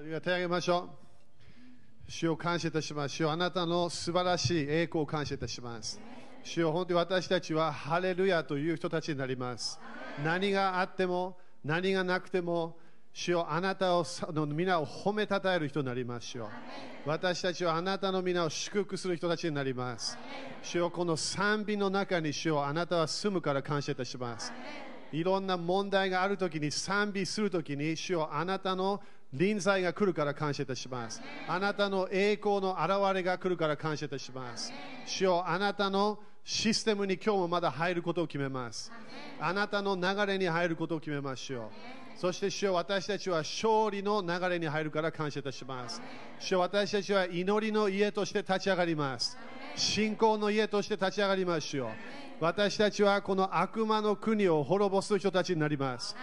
レルヤ手を挙げましょう。主を感謝いたします。主よあなたの素晴らしい栄光を感謝いたします。主よ本当に私たちはハレルヤという人たちになります。何があっても、何がなくても、主よあなたをの皆を褒めたたえる人になります。主よ私たちはあなたの皆を祝福する人たちになります。主よこの賛美の中に主よあなたは住むから感謝いたします。いろんな問題があるときに賛美するときに主よあなたの臨在が来るから感謝いたします。あなたの栄光の現れが来るから感謝いたします。主よあなたのシステムに今日もまだ入ることを決めます。あなたの流れに入ることを決めましょう。そして主よ私たちは勝利の流れに入るから感謝いたします。主よ私たちは祈りの家として立ち上がります。信仰の家として立ち上がりましょう。私たちはこの悪魔の国を滅ぼす人たちになります。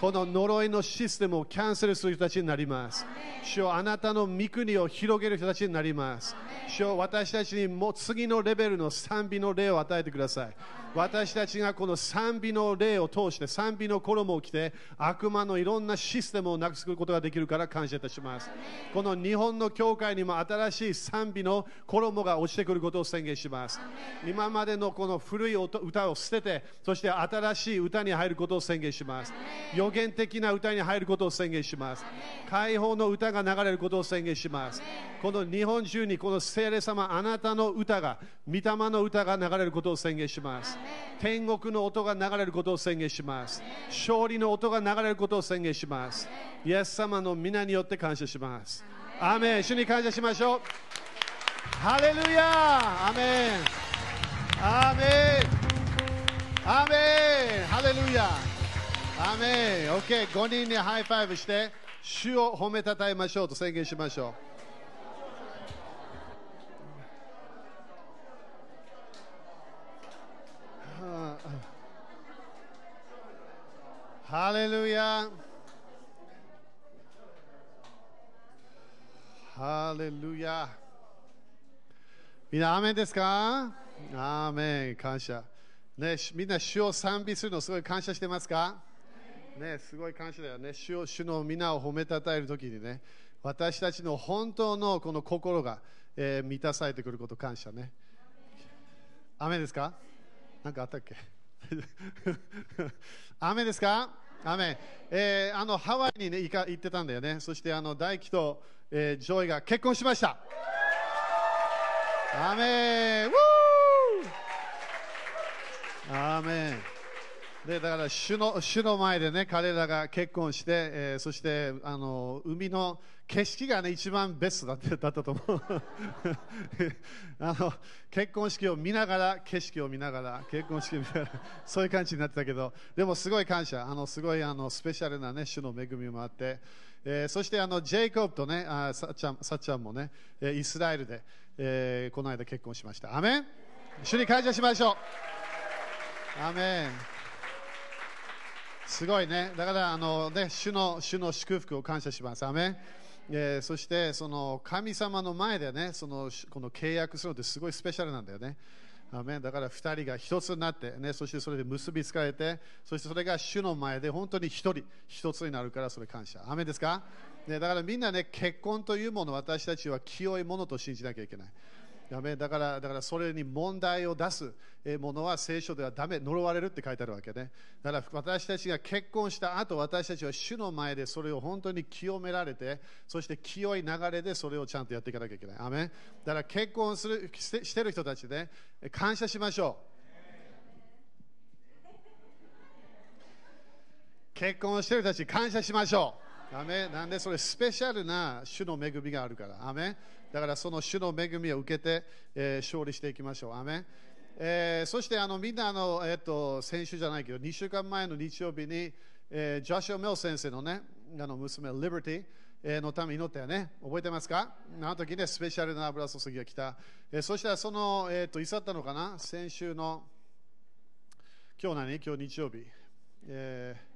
この呪いのシステムをキャンセルする人たちになります。主よあなたの御国を広げる人たちになります。主よ私たちにもう次のレベルの賛美の霊を与えてください。私たちがこの賛美の霊を通して賛美の衣を着て悪魔のいろんなシステムをなくすことができるから感謝いたします。この日本の教会にも新しい賛美の衣が落ちてくることを宣言します。今までのこの古い音歌を捨てて、そして新しい歌に入ることを宣言します。予言的な歌に入ることを宣言します。解放の歌が流れることを宣言します。この日本中にこの聖霊様、あなたの歌が、御霊の歌が流れることを宣言します。天国の音が流れることを宣言します。勝利の音が流れることを宣言します。イエス様の皆によって感謝します。アーメン主に感謝しましょう。ハレルヤアーメンアーメンアーメンハレルヤアーメン OK、5人にハイファイブして、主を褒めたたえましょうと宣言しましょう。ハレルヤハレルヤみんな、アメンですか？アーメン、感謝。ね、みんな、主を賛美するのすごい感謝してますか？ね、すごい感謝だよね。主を主の皆を褒めたたえるときにね、私たちの本当のこの心が、えー満たされてくること感謝ね。アメンですか？なんかあったっけ？アーメンですか？アメン、えーあのハワイに、ね、行か行ってたんだよね。そしてあの大輝と、えージョイが結婚しました。アメンウーアメンでだから主の主の前でね彼らが結婚して、えーそしてあの海の景色がね一番ベストだっただったと思う。あの結婚式を見ながら景色を見ながら結婚式を見ながらそういう感じになってたけどでもすごい感謝。あのすごいあのスペシャルなね主の恵みもあって、えーそしてあのジェイコブとねあさっちゃんさっちゃんもねえイスラエルで、えーこの間結婚しました。アメン。主に感謝しましょう。アメン。すごいね。だから、あのね、主の主の祝福を感謝します。アメン。えーそして、その神様の前でね、そのこの契約するのってすごいスペシャルなんだよね。アメだから2人が1つになって、ね、そしてそれで結びつかれて、そしてそれが主の前で本当に1人1つになるから、それ感謝。アメですか、ね、だからみんなね、結婚というもの私たちは清いものと信じなきゃいけない。アメ。ンだからだからそれに問題を出すものは聖書ではダメ。呪われるって書いてあるわけね。だから私たちが結婚した後私たちは主の前でそれを本当に清められてそして清い流れでそれをちゃんとやっていかなきゃいけない。アメだから結婚するしてしてる人たちで、え感謝しましょう。結婚してる人たち感謝しましょう。アメなんでそれスペシャルな主の恵みがあるから。アメだからその主の恵みを受けて、えー勝利していきましょう。アメン。えーそしてあのみんなあの、えー、と先週じゃないけど2週間前の日曜日に、えージョシュア・メル先生のねあの娘リバティえのために祈ったよね。覚えてますか？あの時ねスペシャルな油注ぎが来た、えーそしたらその、えー、といつだったのかな？先週の今日何？今日日曜日、えー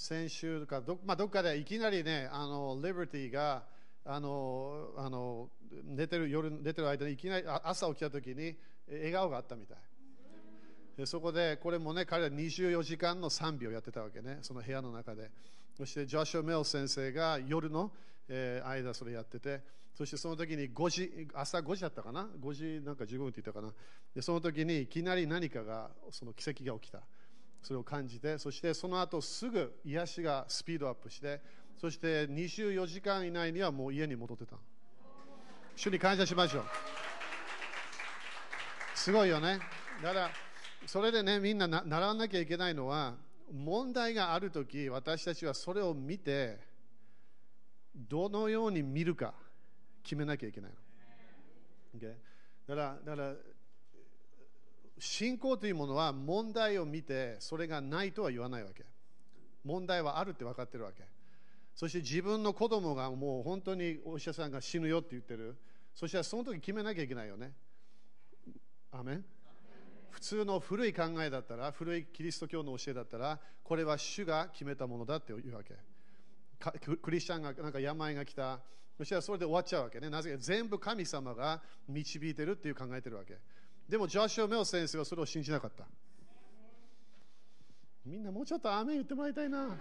先週かど,、まあ、どっかでいきなりね、あのリバティがあのあの寝てる夜寝てる間にいきなり朝起きた時に笑顔があったみたい。でそこでこれもね彼は24時間の賛美をやってたわけね、その部屋の中で。そしてジョシュア・メル先生が夜の、えー間それやってて。そしてその時に5時朝5時だったかな？5時なんか15分って言ったかな？でその時にいきなり何かがその奇跡が起きた。それを感じてそしてその後すぐ癒しがスピードアップしてそして24時間以内にはもう家に戻ってた。主に感謝しましょう。すごいよね。だからそれでねみんなな習わなきゃいけないのは問題があるとき私たちはそれを見てどのように見るか決めなきゃいけないの、okay? だからだから信仰というものは問題を見てそれがないとは言わないわけ。問題はあるって分かってるわけ。そして自分の子供がもう本当にお医者さんが死ぬよって言ってる。そしたらその時決めなきゃいけないよね。アメン。普通の古い考えだったら古いキリスト教の教えだったらこれは主が決めたものだっていうわけ。クリスチャンがなんか病が来た。そしたらそれで終わっちゃうわけね。なぜか全部神様が導いてるっていう考えてるわけ。でもジョシュ・メオ先生はそれを信じなかった。みんなもうちょっと雨言ってもらいたいな。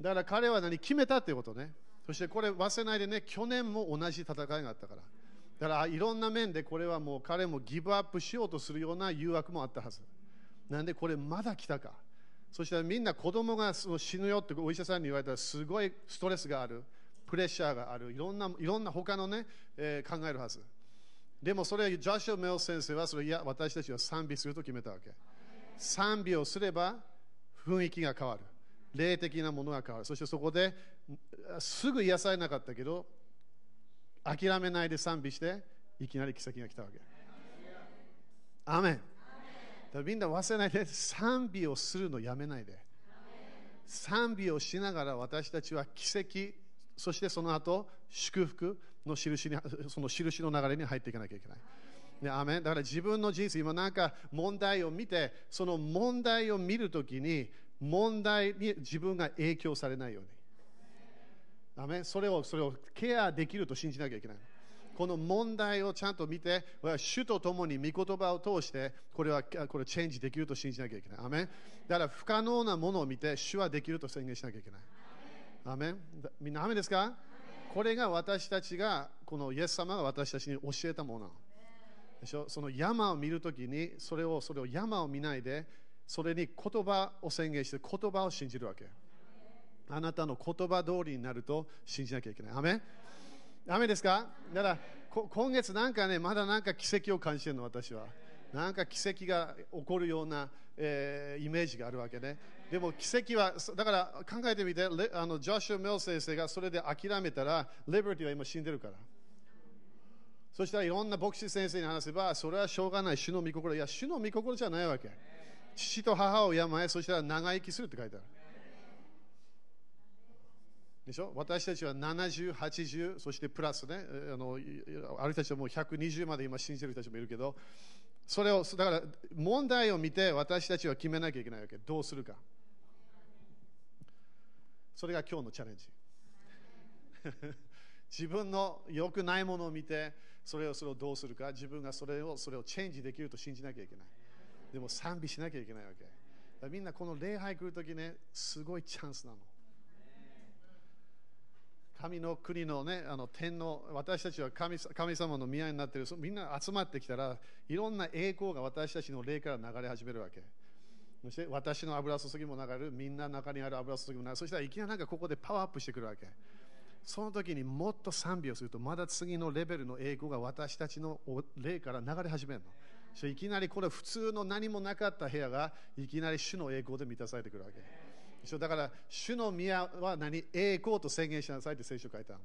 だから彼は何決めたっていうことね。そしてこれ忘れないでね去年も同じ戦いがあったから。だからいろんな面でこれはもう彼もギブアップしようとするような誘惑もあったはず。なんでこれまだ来たか。そしたらみんな子供がその死ぬよってお医者さんに言われたらすごいストレスがある。プレッシャーがある。いろんないろんな他のね、えー、考えるはず。でもそれジョシュ・メル先生はそれいや私たちは賛美すると決めたわけ。賛美をすれば雰囲気が変わる。霊的なものが変わるそしてそこですぐ癒されなかったけど諦めないで賛美していきなり奇跡が来たわけ。アメンだみんな忘れないで賛美をするのやめないで賛美をしながら私たちは奇跡そしてその後祝福の印にその印の流れに入っていかなきゃいけない。ね、アメだから自分の人生、今なんか問題を見て、その問題を見るときに、問題に自分が影響されないように。アメ？それをそれをケアできると信じなきゃいけない。この問題をちゃんと見て、主と共に御言葉を通して、これはこれチェンジできると信じなきゃいけない。アメだから不可能なものを見て、主はできると宣言しなきゃいけない。アメみんな、アメですか？これが私たちが、このイエス様が私たちに教えたもの。でしょ？その山を見るときに、それをそれを山を見ないで、それに言葉を宣言して、言葉を信じるわけ。あなたの言葉通りになると信じなきゃいけない。アメダメですか？だから今月なんかね、まだなんか奇跡を感じてるの、私は。なんか奇跡が起こるような、えー、イメージがあるわけね。でも奇跡は、だから考えてみて、あのジョシュ・メル先生がそれで諦めたら、リバティは今死んでるから。そしたらいろんな牧師先生に話せば、それはしょうがない、主の御心。いや、主の御心じゃないわけ。父と母を病え、そしたら長生きするって書いてある。でしょ？私たちは70、80、そしてプラスね、あのある人たちはもう120まで今信じてる人たちもいるけど、それを、だから問題を見て私たちは決めなきゃいけないわけ。どうするか。それが今日のチャレンジ。自分の良くないものを見て、それをそれをどうするか、自分がそれをそれをチェンジできると信じなきゃいけない。でも賛美しなきゃいけないわけ。みんなこの礼拝来るときね、すごいチャンスなの。神の国のね、あの天の、私たちは神神様の宮になっている、みんな集まってきたら、いろんな栄光が私たちの霊から流れ始めるわけ。そして私の油注ぎも流れる、みんな中にある油注ぎも流れる。そしたらいきなりなんかここでパワーアップしてくるわけ。その時にもっと賛美をすると、まだ次のレベルの栄光が私たちの霊から流れ始めるの。いきなりこれ普通の何もなかった部屋がいきなり主の栄光で満たされてくるわけ。だから、主の宮は何栄光と宣言しなさいって聖書書いた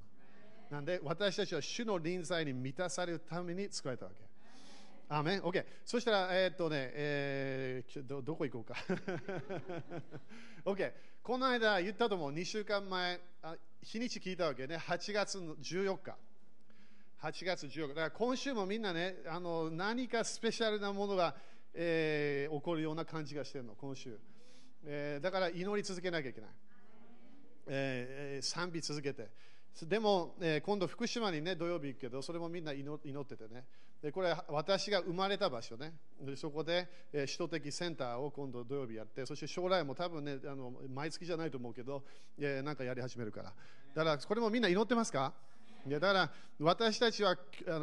なんで、私たちは主の臨在に満たされるために作られたわけ。アメン ?OK。そしたら、えー、っとね、えー、どどこ行こうか。OK。この間言ったと思う、2週間前、あ日にち聞いたわけね、8月の14日。8月14日。だから今週もみんなね、あの何かスペシャルなものが、えー、起こるような感じがしてるの、今週。えー、だから祈り続けなきゃいけない、えー、賛美続けて。でも、えー、今度福島にね土曜日行くけどそれもみんな祈っててね。でこれ私が生まれた場所ね。でそこで、えー、首都的センターを今度土曜日やってそして将来も多分ねあの毎月じゃないと思うけど、えー、なんかやり始めるから。だからこれもみんな祈ってますか？だから私たちは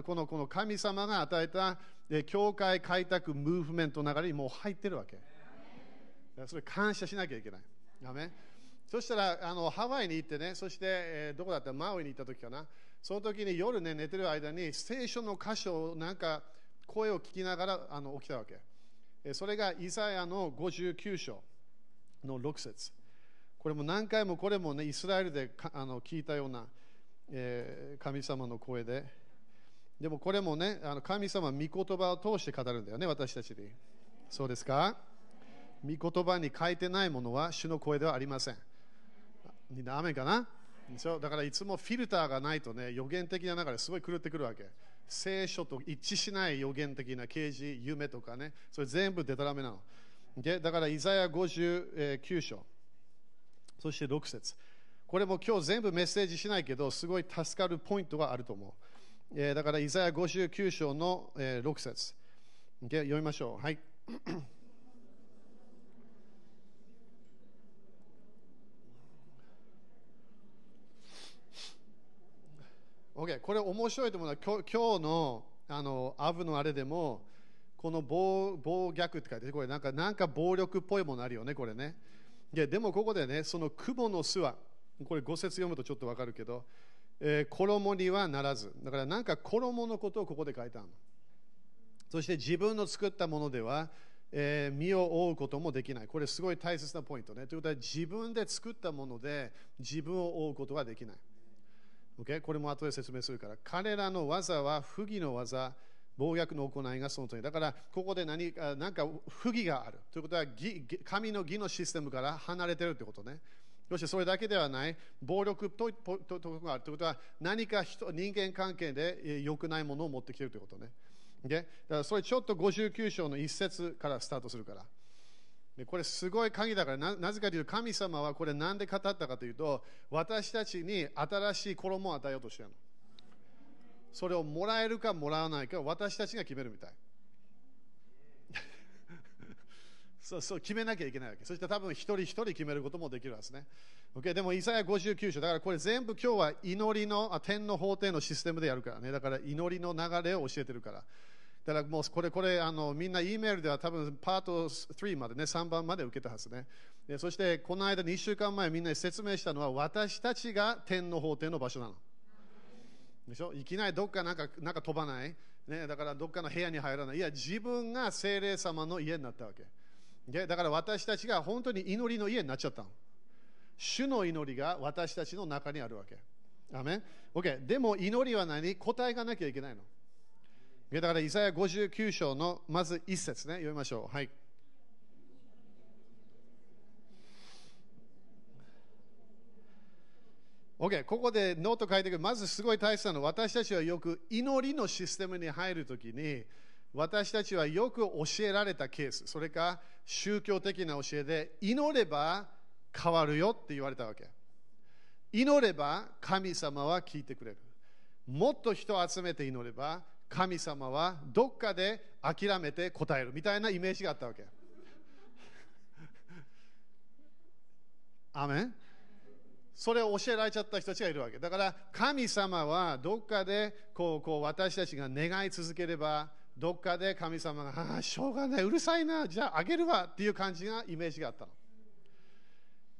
このこの神様が与えた教会開拓ムーブメントの流れにもう入ってるわけ。それ感謝しなきゃいけない。アメそしたらあのハワイに行ってね、そして、えー、どこだった？マウイに行った時かな、その時に夜ね、寝てる間に聖書の箇所をなんか声を聞きながらあの起きたわけ。えそれがイザヤの59章の6節これも何回もこれもね、イスラエルであの聞いたような、えー、神様の声で、でもこれもね、あの神様は御言葉を通して語るんだよね、私たちに。そうですか？御言葉に書いてないものは主の声ではありません。みんな雨かな？だからいつもフィルターがないとね、予言的な中ですごい狂ってくるわけ。聖書と一致しない予言的な啓示、夢とかね、それ全部デタラメなので。だから、イザヤ59章、そして6節これも今日全部メッセージしないけど、すごい助かるポイントがあると思う。えー、だから、イザヤ59章の、えー、6節読みましょう。はい。OK、これ面白いと思うのは、今日のあのアブのあれでも、この暴暴虐って書いてこれなんかなんか暴力っぽいものあるよね、これね。ででもここでね、その雲の巣は、これ5節読むとちょっとわかるけど、えー、衣にはならず。だからなんか衣のことをここで書いてあるの。そして自分の作ったものでは、えー、身を覆うこともできない。これすごい大切なポイントね。ということは自分で作ったもので自分を覆うことができない。Okay? これも後で説明するから。彼らの技は不義の技、暴虐の行いがそのとおり。だから、ここで何かなんか不義がある。ということは、神の義のシステムから離れてるということね。そしてそれだけではない、暴力ととととがあるということは、何か人人間関係で良くないものを持ってきているということね。Okay? だからそれちょっと59章の一節からスタートするから。でこれすごい鍵だからな、なぜかというと神様はこれ何で語ったかというと、私たちに新しい衣を与えようとしているの。それをもらえるかもらわないか私たちが決めるみたい。そう そう決めなきゃいけないわけ。そして多分一人一人決めることもできるはずね。Okay? でも、イザヤ59章、だからこれ全部今日は祈りの、あ天の法廷のシステムでやるからね。だから祈りの流れを教えてるから。だからもうこれ、これあのみんな E メールでは多分パート3までね、3番まで受けたはずね。でそしてこの間2週間前みんなに説明したのは私たちが天の法廷の場所なの。でしょ？いきなりどっかなんかなんか飛ばない、ね、だからどっかの部屋に入らない。いや、自分が精霊様の家になったわけ。でだから私たちが本当に祈りの家になっちゃったの。主の祈りが私たちの中にあるわけ。アメン ?OK。でも祈りは何？答えがなきゃいけないの。だから、イザヤ59章のまず一節ね、読みましょう。はい。OK、ここでノート書いてくる。まずすごい大切なの、私たちはよく祈りのシステムに入るときに、私たちはよく教えられたケース、それか宗教的な教えで、祈れば変わるよって言われたわけ。祈れば神様は聞いてくれる。もっと人を集めて祈れば神様はどっかで諦めて答えるみたいなイメージがあったわけ。アメン？それを教えられちゃった人たちがいるわけ。だから神様はどっかでこうこう私たちが願い続ければ、どっかで神様が、ああ、しょうがない、うるさいな、じゃああげるわっていう感じがイメージがあったの。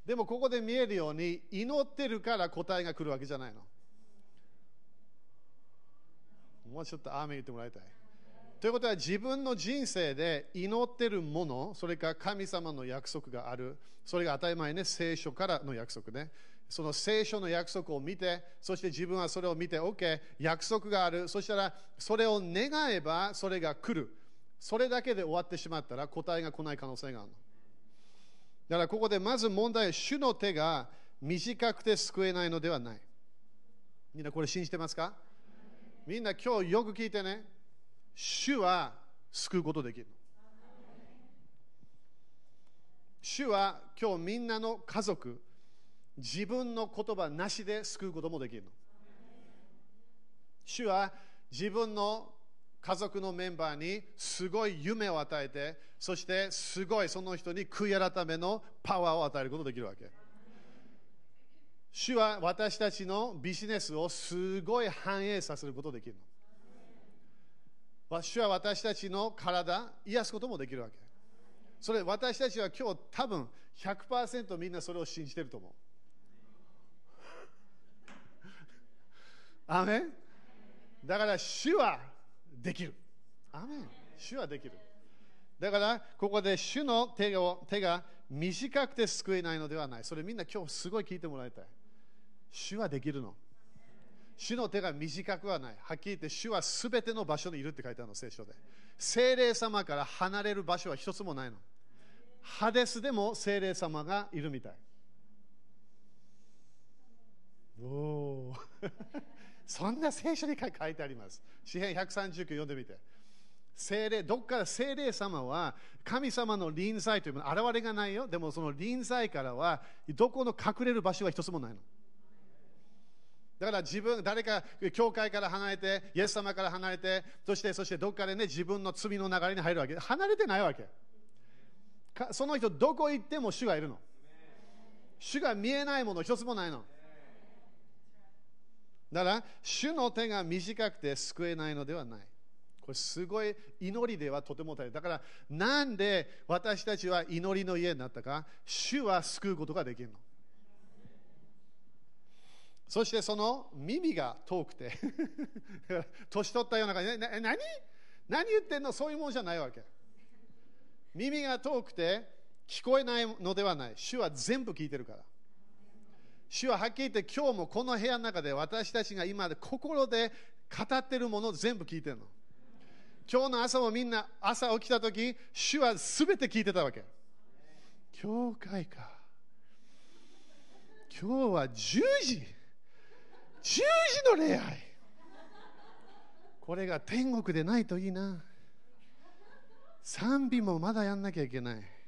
でもここで見えるように、祈ってるから答えが来るわけじゃないの。もうちょっと雨言ってもらいたい。ということは自分の人生で祈ってるもの、それから神様の約束がある、それが当たり前ね、聖書からの約束ね。その聖書の約束を見て、そして自分はそれを見て、OK、約束がある、そしたらそれを願えばそれが来る。それだけで終わってしまったら答えが来ない可能性があるの。だからここでまず問題は、主の手が短くて救えないのではない。みんなこれ信じてますか？みんな今日よく聞いてね、主は救うことできるの。主は今日みんなの家族、自分の言葉なしで救うこともできるの。主は自分の家族のメンバーにすごい夢を与えて、そしてすごいその人に悔い改めのパワーを与えることができるわけ。主は私たちのビジネスをすごい反映させることができるの。主は私たちの体、癒すこともできるわけ。それ私たちは今日多分100%みんなそれを信じてると思う。アメンだから主はできる。アメン主はできる。だからここで主の手を手が短くて救えないのではない。それみんな今日すごい聞いてもらいたい。主はできるの。主の手が短くはない。はっきり言って主はすべての場所にいるって書いてあるの、聖書で。精霊様から離れる場所は一つもないの。ハデスでも精霊様がいるみたい。おおそんな聖書に書いてあります。詩篇139読んでみて。精霊、どっから精霊様は神様の臨在というもの、現れがないよ。でもその臨在からは、どこの隠れる場所は一つもないの。だから自分、誰か教会から離れて、イエス様から離れて、そしてそしてどっかでね、自分の罪の流れに入るわけ。離れてないわけ。その人、どこ行っても主がいるの。主が見えないもの一つもないの。だから、主の手が短くて救えないのではない。これすごい祈りではとても大変。だから、なんで私たちは祈りの家になったか、主は救うことができるの。そしてその耳が遠くて 年取ったような感じで、な何？何言ってんの？そういうもんじゃないわけ。耳が遠くて聞こえないのではない。主は全部聞いてるから。主ははっきり言って今日もこの部屋の中で私たちが今心で語ってるものを全部聞いてるの。今日の朝もみんな朝起きた時、主は全て聞いてたわけ。教会か。今日は10時。10時の礼拝。これが天国でないといいな。賛美もまだやんなきゃいけない。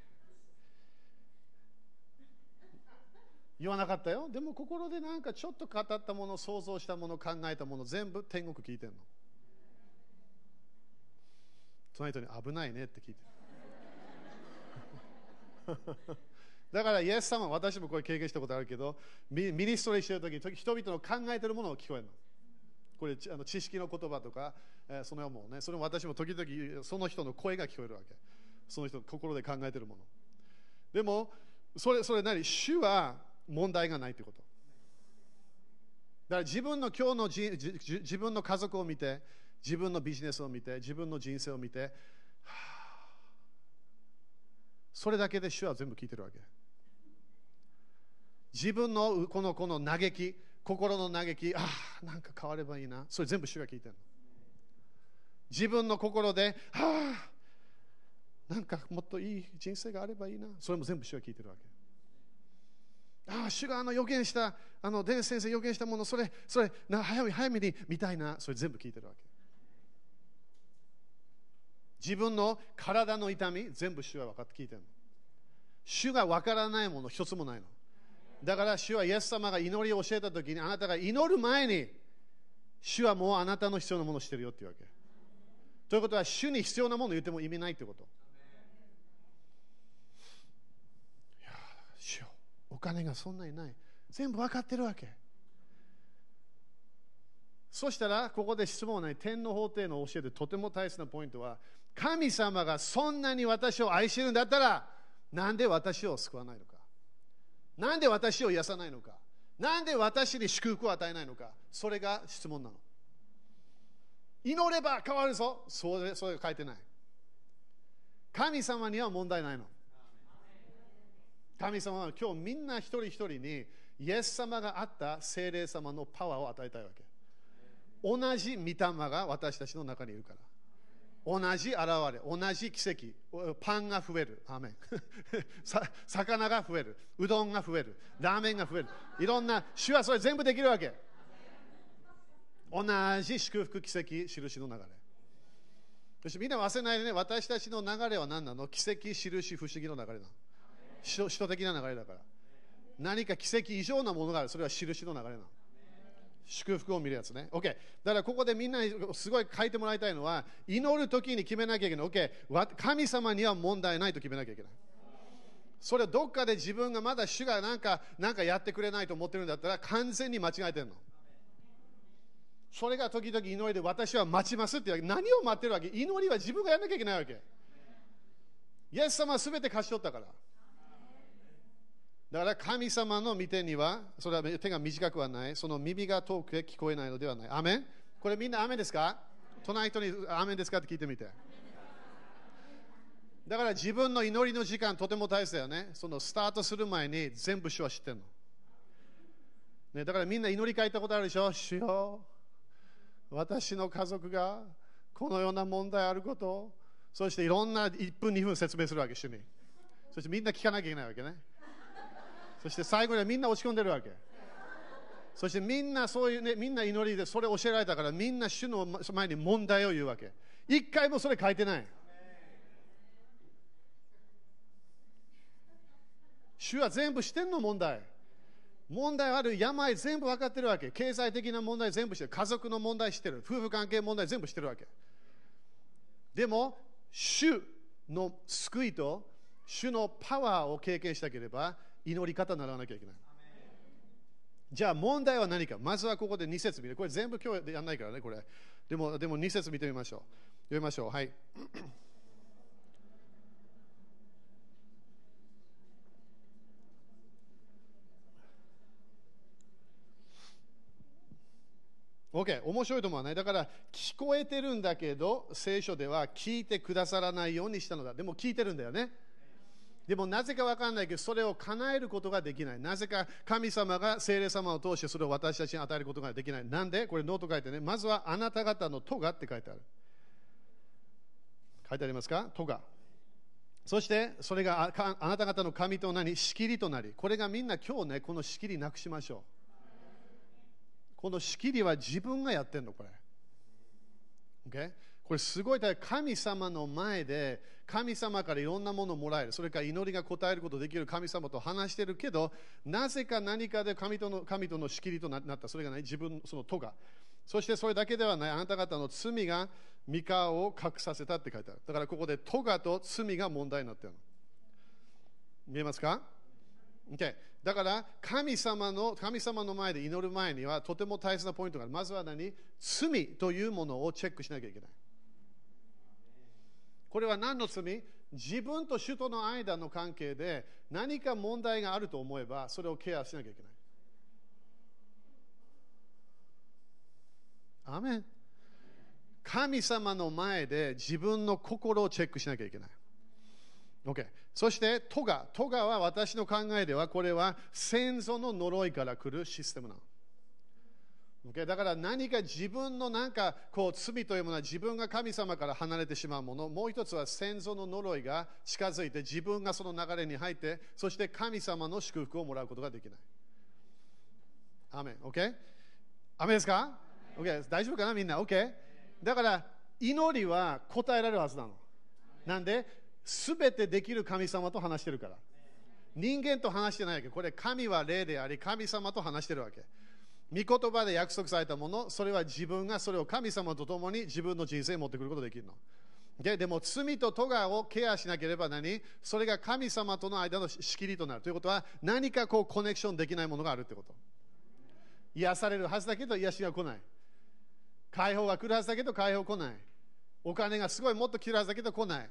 言わなかったよ。でも心でなんかちょっと語ったもの、想像したもの、考えたもの、全部天国聞いてるの。隣人に危ないねって聞いてる。だからイエス様私もこれ経験したことあるけどミニストリーしてる時に人々の考えてるものを聞こえるの。これあの知識の言葉とか、えー、そのようもねそれも私も時々その人の声が聞こえるわけその人の心で考えてるものでもそれそれ何？主は問題がないってこと。だから自分の今日のじ自分の家族を見て自分のビジネスを見て自分の人生を見て、それだけで主は全部聞いてるわけ。自分のこのこの嘆き心の嘆きああなんか変わればいいな。それ全部主が聞いてる自分の心ではあなんかもっといい人生があればいいな。それも全部主が聞いてるわけ。ああ、主があの予言した、あのデネス先生予言したもの、それ、それ、な早め早めに見たいな、それ全部聞いてるわけ。自分の体の痛み、全部主は分かって聞いてるの。主が分からないもの、一つもないの。だから主はイエス様が祈りを教えたときに、あなたが祈る前に、主はもうあなたの必要なものをしてるよっていうわけ。ということは、主に必要なものを言っても意味ないってこと。いや、主よ金がそんなにない。全部分かってるわけ。そしたら、ここで質問はない。天の法廷の教えでとても大切なポイントは、神様がそんなに私を愛してるんだったら、なんで私を救わないのか。なんで私を癒さないのか。なんで私に祝福を与えないのか。それが質問なの。祈れば変わるぞ。それそれが書いてない。神様には問題ないの。神様は今日みんな一人一人にイエス様があった精霊様のパワーを与えたいわけ。同じ御霊が私たちの中にいるから。同じ現れ、同じ奇跡、パンが増える、アメン 魚が増える、うどんが増える、ラーメンが増える、いろんな、主はそれ全部できるわけ。同じ祝福、奇跡、印の流れ。そしてみんな忘れないでね、私たちの流れは何なの？奇跡、印、不思議の流れなの。首都的な流れだから。何か奇跡以上なものがある、それは印の流れなの。祝福を見るやつね。OK。だからここでみんなにすごい書いてもらいたいのは、祈るときに決めなきゃいけない。OK。神様には問題ないと決めなきゃいけない。それをどっかで自分がまだ主がなんかなんかやってくれないと思ってるんだったら完全に間違えてるの。それが時々祈りで私は待ちますって何を待ってるわけ？祈りは自分がやらなきゃいけないわけ。イエス様は全て貸し取ったから。だから神様の御手には、それは手が短くはない、その耳が遠くへ聞こえないのではない。アメン？これみんなアメンですか？隣人にアメンですかって聞いてみて。だから自分の祈りの時間とても大切だよね。そのスタートする前に全部主は知ってるの。ね、だからみんな祈り書いたことあるでしょ？主よ私の家族がこのような問題あることそしていろんな1分2分説明するわけ主にそしてみんな聞かなきゃいけないわけねそして最後にはみんな落ち込んでるわけ。そしてみんなそういうねみんな祈りでそれ教えられたからみんな主の前に問題を言うわけ。一回もそれ書いてない。主は全部してんの問題。問題ある病全部分かってるわけ。経済的な問題全部してる。家族の問題してる。夫婦関係問題全部してるわけ。でも主の救いと主のパワーを経験したければ祈り方にならなきゃいけない。じゃあ問題は何か。まずはここで2節見るこれ全部今日やらないからねこれ。でもでも2節見てみましょう。読みましょう。はい。OK、面白いと思わない？だから聞こえてるんだけど聖書では聞いてくださらないようにしたのだ。でも聞いてるんだよね。でもなぜか分かんないけどそれを叶えることができない。なぜか神様が聖霊様を通してそれを私たちに与えることができない。なんで？これノート書いてね。まずはあなた方の戸がって書いてある。書いてありますか？戸がそしてそれがあなた方の神となり仕切りとなり。これがみんな今日ねこの仕切りなくしましょう。この仕切りは自分がやってるの、これ。Okay? これすごい、神様の前で、神様からいろんなものをもらえる、それから祈りが答えることができる神様と話してるけど、なぜか何かで神との神との仕切りとなった、それがね、自分、その戸が。そしてそれだけではない、あなた方の罪が三河を隠させたって書いてある。だからここで戸がと罪が問題になってるの。見えますか？Okay、だから神様の神様の前で祈る前にはとても大切なポイントがある。まずは何？罪というものをチェックしなきゃいけない。これは何の罪？自分と主との間の関係で何か問題があると思えばそれをケアしなきゃいけない。アメン神様の前で自分の心をチェックしなきゃいけない。Okay、そして、トガ。トガは私の考えでは、これは先祖の呪いから来るシステムなの。Okay、だから何か自分のなんかこう罪というものは自分が神様から離れてしまうもの、もう一つは先祖の呪いが近づいて自分がその流れに入って、そして神様の祝福をもらうことができない。アメン。OK? アメですか ?OK? 大丈夫かな？みんな ?OK? だから祈りは答えられるはずなの。なんで？すべてできる神様と話してるから。人間と話してないわけ。これ、神は霊であり、神様と話してるわけ。御言葉で約束されたもの、それは自分がそれを神様と共に自分の人生に持ってくることができるの。ででも罪と咎をケアしなければ何？それが神様との間の仕切りとなるということは何かこうコネクションできないものがあるということ。癒されるはずだけど癒しが来ない。解放が来るはずだけど解放来ない。お金がすごいもっと来るはずだけど来ない。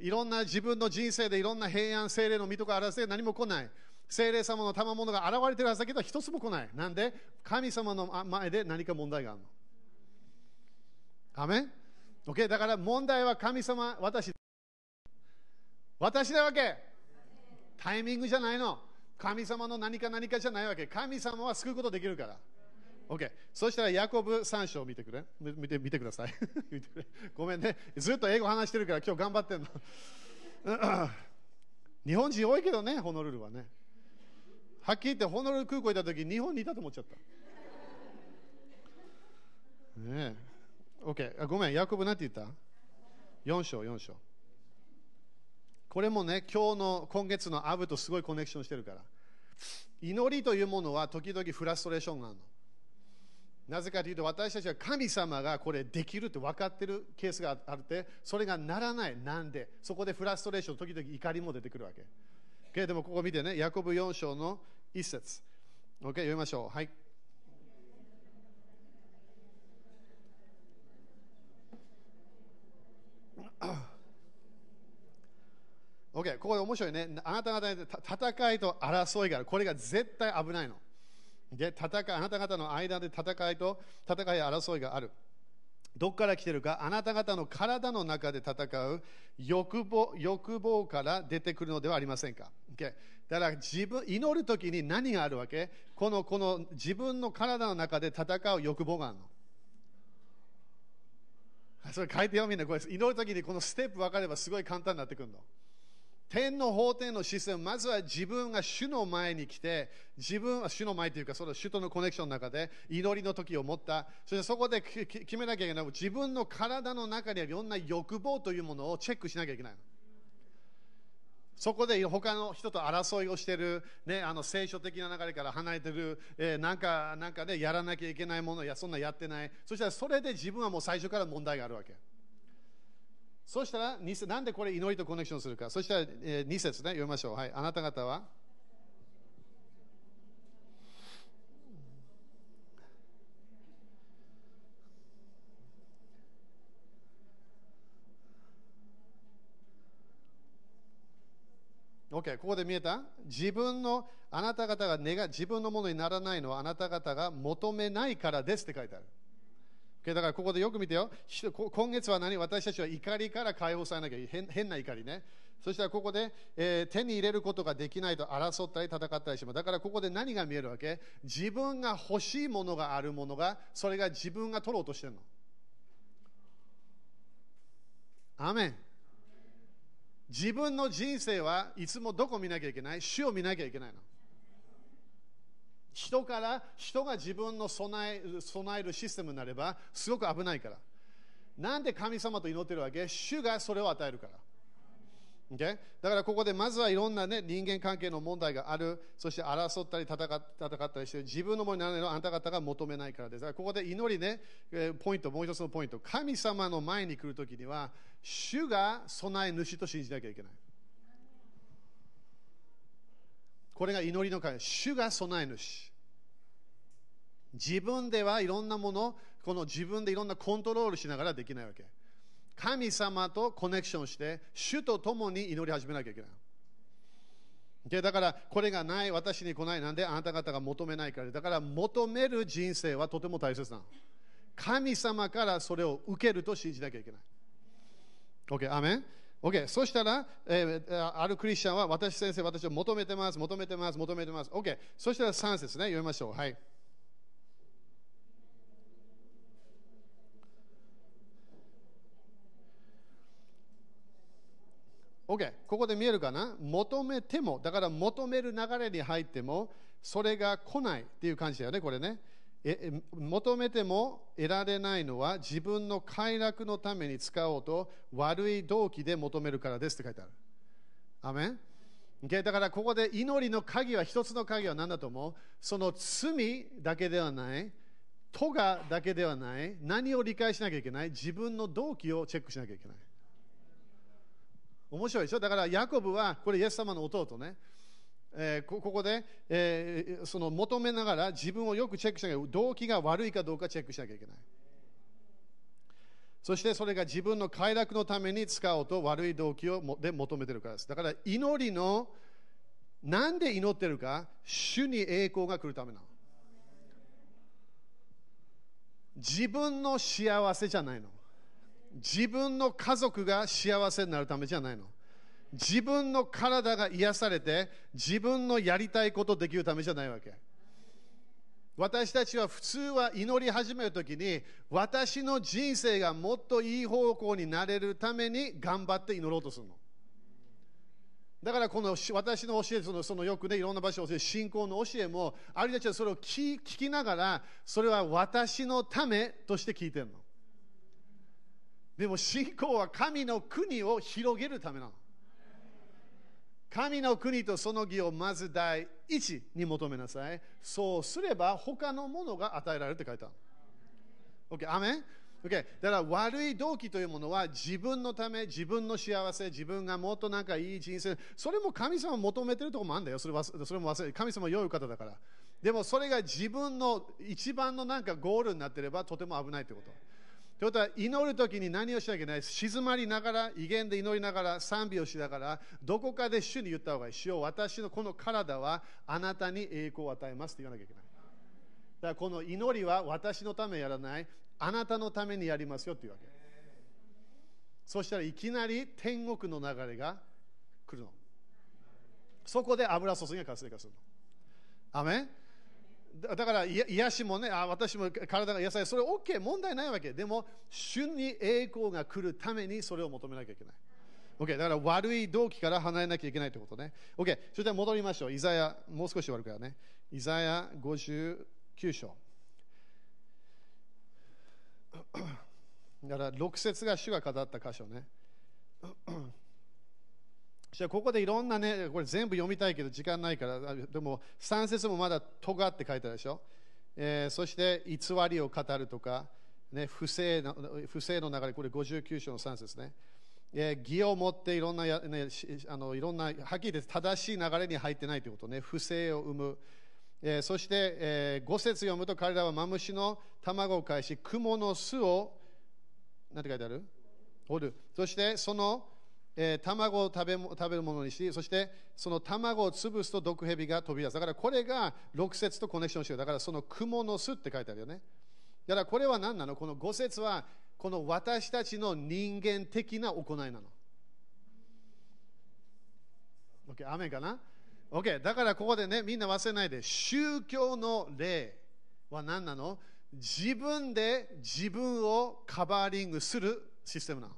いろんな自分の人生でいろんな平安、精霊の身とかあらせ何も来ない。精霊様の賜物が現れてるはずだけど一つも来ない。なんで？神様の前で何か問題があるの。アメン ?OK? だから問題は神様、私。私なわけ。タイミングじゃないの。神様の何か何かじゃないわけ。神様は救うことできるから。OK。そしたら、ヤコブ3章見てくれ。見て見てください 見てくれ。ごめんね。ずっと英語話してるから今日頑張ってんの。日本人多いけどね、ホノルルはね。はっきり言って、ホノルル空港行った時、日本にいたと思っちゃった。ねえ。OK。あごめん、ヤコブなんて言った ?4 章、4章。これもね、今日の、今月のアブとすごいコネクションしてるから。祈りというものは時々フラストレーションがあるの。なぜかというと私たちは神様がこれできるって分かってるケースがあってそれがならないなんでそこでフラストレーション時々怒りも出てくるわけ Okay? でもここ見てね、ヤコブ4章の1節。OK 読みましょう。はい。OK、ここで面白いね。あなた方に戦いと争いがある。これが絶対危ないの。で戦いあなた方の間で戦いと戦い争いがある。どこから来てるか、あなた方の体の中で戦う欲望欲望から出てくるのではありませんか？Okay、だから自分祈るときに何があるわけ？このこの自分の体の中で戦う欲望があるの。それ書いてよみんなこれ祈るときにこのステップ分かればすごい簡単になってくるの。天の法廷のシステム、まずは自分が主の前に来て、自分は主の前というか、その主とのコネクションの中で祈りの時を持った、そしてそこで決めなきゃいけない、自分の体の中にあるいろんな欲望というものをチェックしなきゃいけないの。そこで他の人と争いをしてる、ね、あの聖書的な流れから離れてる、えー、なんかなんか、ね、やらなきゃいけないもの、やそんなやってない、そしたらそれで自分はもう最初から問題があるわけ。そしたら、なんでこれ祈りとコネクションするか。そしたら、え、2節ね、読みましょう。はい。あなた方は、OK、ここで見えた？自分の、あなた方が願自分のものにならないのはあなた方が求めないからですって書いてある。だからここでよく見てよ。今月は何？私たちは怒りから解放されなきゃ変変な怒りね。そしたらここで、えー、手に入れることができないと争ったり戦ったりします。だからここで何が見えるわけ？自分が欲しいものがあるものが、それが自分が取ろうとしてるの。アメン。自分の人生はいつもどこ見なきゃいけない？主を見なきゃいけないの。人から人が自分の備え備えるシステムになればすごく危ないから。なんで神様と祈ってるわけ？主がそれを与えるから。Okay? だからここでまずはいろんな、ね、人間関係の問題がある、そして争ったり戦ったりして自分のものにならないのはあなた方が求めないからです。だからここで祈りね、ポイント、もう一つのポイント、神様の前に来るときには、主が備え主と信じなきゃいけない。これが祈りの会、主が備え主。自分ではいろんなもの、この自分でいろんなコントロールしながらできないわけ。神様とコネクションして、主と共に祈り始めなきゃいけない。でだから、これがない、私に来ない、なんであなた方が求めないから。だから、求める人生はとても大切なの。神様からそれを受けると信じなきゃいけない。OK、アメン OK、そしたら、えー、あるクリスチャンは、私先生、私を求めてます、求めてます、求めてます。OK、そしたら3節ね、読みましょう。はい。OK、ここで見えるかな？求めても、だから求める流れに入っても、それが来ないっていう感じだよね、これね。え求めても得られないのは自分の快楽のために使おうと悪い動機で求めるからですって書いてある。アメン、okay? だからここで祈りの鍵は一つの鍵は何だと思う？その罪だけではない、咎だけではない、何を理解しなきゃいけない？自分の動機をチェックしなきゃいけない。面白いでしょ？だからヤコブはこれイエス様の弟ね。えー、ここで、えー、その求めながら自分をよくチェックしなきゃ動機が悪いかどうかチェックしなきゃいけない。そしてそれが自分の快楽のために使おうと悪い動機をもで求めてるからです。だから祈りのなんで祈ってるか、主に栄光が来るためなの。自分の幸せじゃないの。自分の家族が幸せになるためじゃないの。自分の体が癒されて自分のやりたいことできるためじゃないわけ。私たちは普通は祈り始めるときに私の人生がもっといい方向になれるために頑張って祈ろうとするの。だからこの私の教えそのそのよくねいろんな場所を教え信仰の教えもある人たちはそれを聞きながらそれは私のためとして聞いてるの。でも信仰は神の国を広げるためなの神の国とその義をまず第一に求めなさい。そうすれば他のものが与えられるって書いてある。OK、アメン Okay、だから悪い動機というものは自分のため、自分の幸せ、自分がもっとなんかいい人生、それも神様求めてるところもあるんだよ。それはそれも忘れ神様良い方だから。でもそれが自分の一番のなんかゴールになってればとても危ないってこと。ということは祈るときに何をしなきゃいけない？静まりながら、威厳で祈りながら、賛美をしながら、どこかで主に言った方がいい。主よ私のこの体はあなたに栄光を与えますって言わなきゃいけない。だからこの祈りは私のためやらない、あなたのためにやりますよっていうわけ。そしたらいきなり天国の流れが来るの。そこで油注ぎが活性化するの。アメだから癒しもね、あ私も体が癒されそれ OK、問題ないわけ。でも、主に栄光が来るためにそれを求めなきゃいけない。OK、だから悪い動機から離れなきゃいけないということね。OK、それでは戻りましょう。イザヤ、もう少し終わるからね。イザヤ59章。だから6節が主が語った箇所ね。じゃあここでいろんなね、これ全部読みたいけど時間ないから、でも3節もまだ尖って書いてあるでしょ？えー、そして偽りを語るとか、ね、不正の不正の流れ、これ59章の3節ね。えー、義を持っていろんなや、ね、あのいろんな、はっきり言って正しい流れに入ってないということね、不正を生む。えー、そして、えー、5節読むと彼らはマムシの卵を返し、雲の巣を、何て書いてある？掘る。そしてその、えー、卵を食べ食べるものにし、そしてその卵を潰すと毒蛇が飛び出す。だからこれが6節とコネクションしてる。だからその雲の巣って書いてあるよね。だからこれは何なの？この5節はこの私たちの人間的な行いなの。OK、アメかな？OK、だからここでね、みんな忘れないで、宗教の例は何なの？自分で自分をカバーリングするシステムなの。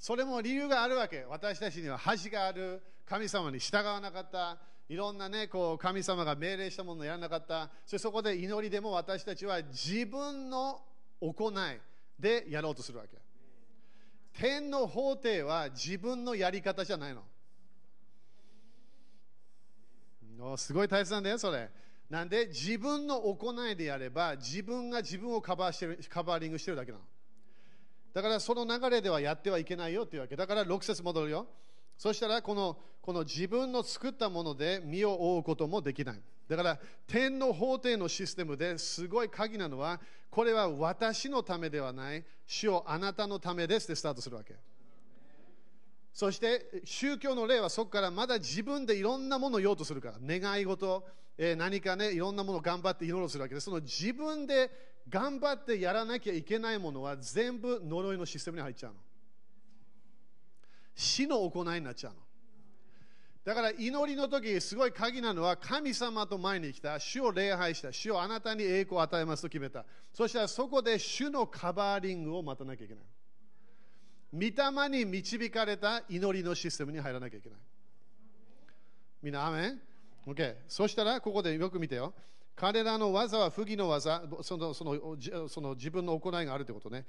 それも理由があるわけ。私たちには恥がある。神様に従わなかった。いろんなね、こう、神様が命令したものをやらなかった。そそこで祈りでも私たちは自分の行いでやろうとするわけ。天の法廷は自分のやり方じゃないの。すごい大切なんだよ、それ。なんで、自分の行いでやれば、自分が自分をカバーしてるカバーリングしてるだけなの。だからその流れではやってはいけないよというわけ。だから6節戻るよ。そしたらこの、この自分の作ったもので身を覆うこともできない。だから天の法廷のシステムですごい鍵なのは、これは私のためではない、主をあなたのためですってスタートするわけ。そして宗教の例はそこからまだ自分でいろんなものを言おうとするから願い事、え、何かねいろんなものを頑張って祈ろうとするわけでその自分で頑張ってやらなきゃいけないものは全部呪いのシステムに入っちゃうの死の行いになっちゃうのだから祈りの時すごい鍵なのは神様と前に来た主を礼拝した主をあなたに栄光を与えますと決めたそしたらそこで主のカバーリングを待たなきゃいけない御霊に導かれた祈りのシステムに入らなきゃいけない。みんな、アメン ?OK。そしたら、ここでよく見てよ。彼らの技は不義の技、そのそのその自分の行いがあるということね。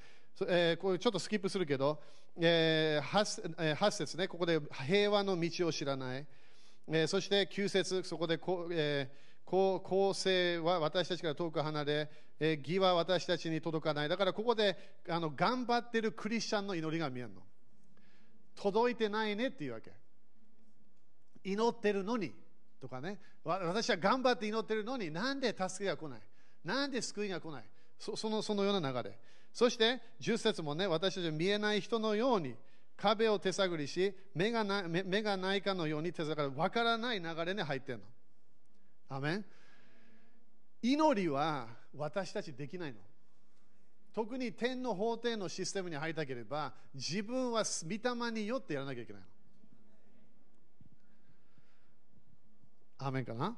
えー、これちょっとスキップするけど、えー、8, 8節ね、ここで平和の道を知らない。えー、そして9節そこでこ、えー公正は私たちから遠く離れ、え義は私たちに届かない。だからここであの頑張ってるクリスチャンの祈りが見えるの。届いてないねっていうわけ。祈ってるのにとかね。私は頑張って祈ってるのになんで助けが来ない？なんで救いが来ない？そのそのような流れ。そして10節もね、私たちは見えない人のように壁を手探りし、目がな目がないかのように手探り、わからない流れに入ってるの。アメン祈りは私たちできないの。特に天の法廷のシステムに入りたければ、自分は御霊によってやらなきゃいけないの。アメンかな？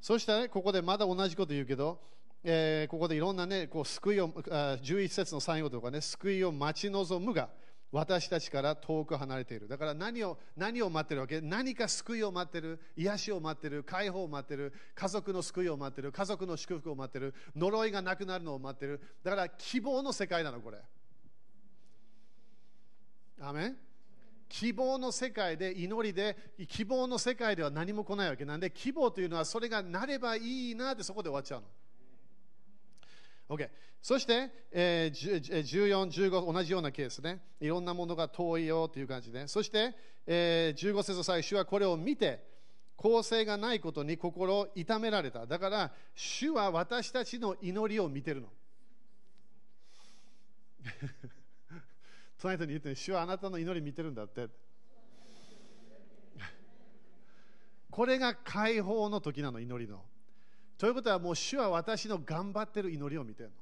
そしたら、ねここでまだ同じこと言うけど、えー、ここでいろんなね、こう救いを、11節の最後とかね、救いを待ち望むが、私たちから遠く離れている。だから何を何を待ってるわけ？何か救いを待ってる、癒しを待ってる、解放を待ってる、家族の救いを待ってる、家族の祝福を待ってる、呪いがなくなるのを待ってる？だから希望の世界なの、これ。アメ希望の世界で祈りで希望の世界では何も来ないわけなんで希望というのはそれがなればいいなってそこで終わっちゃうの。OK。そして、えー14、15、同じようなケースね。いろんなものが遠いよという感じで。そして、えー15節の最初はこれを見て、公正がないことに心を痛められた。だから、主は私たちの祈りを見てるの。隣の人に言って、主はあなたの祈り見てるんだって。これが解放の時なの、祈りの。ということは、もう主は私の頑張ってる祈りを見てるの。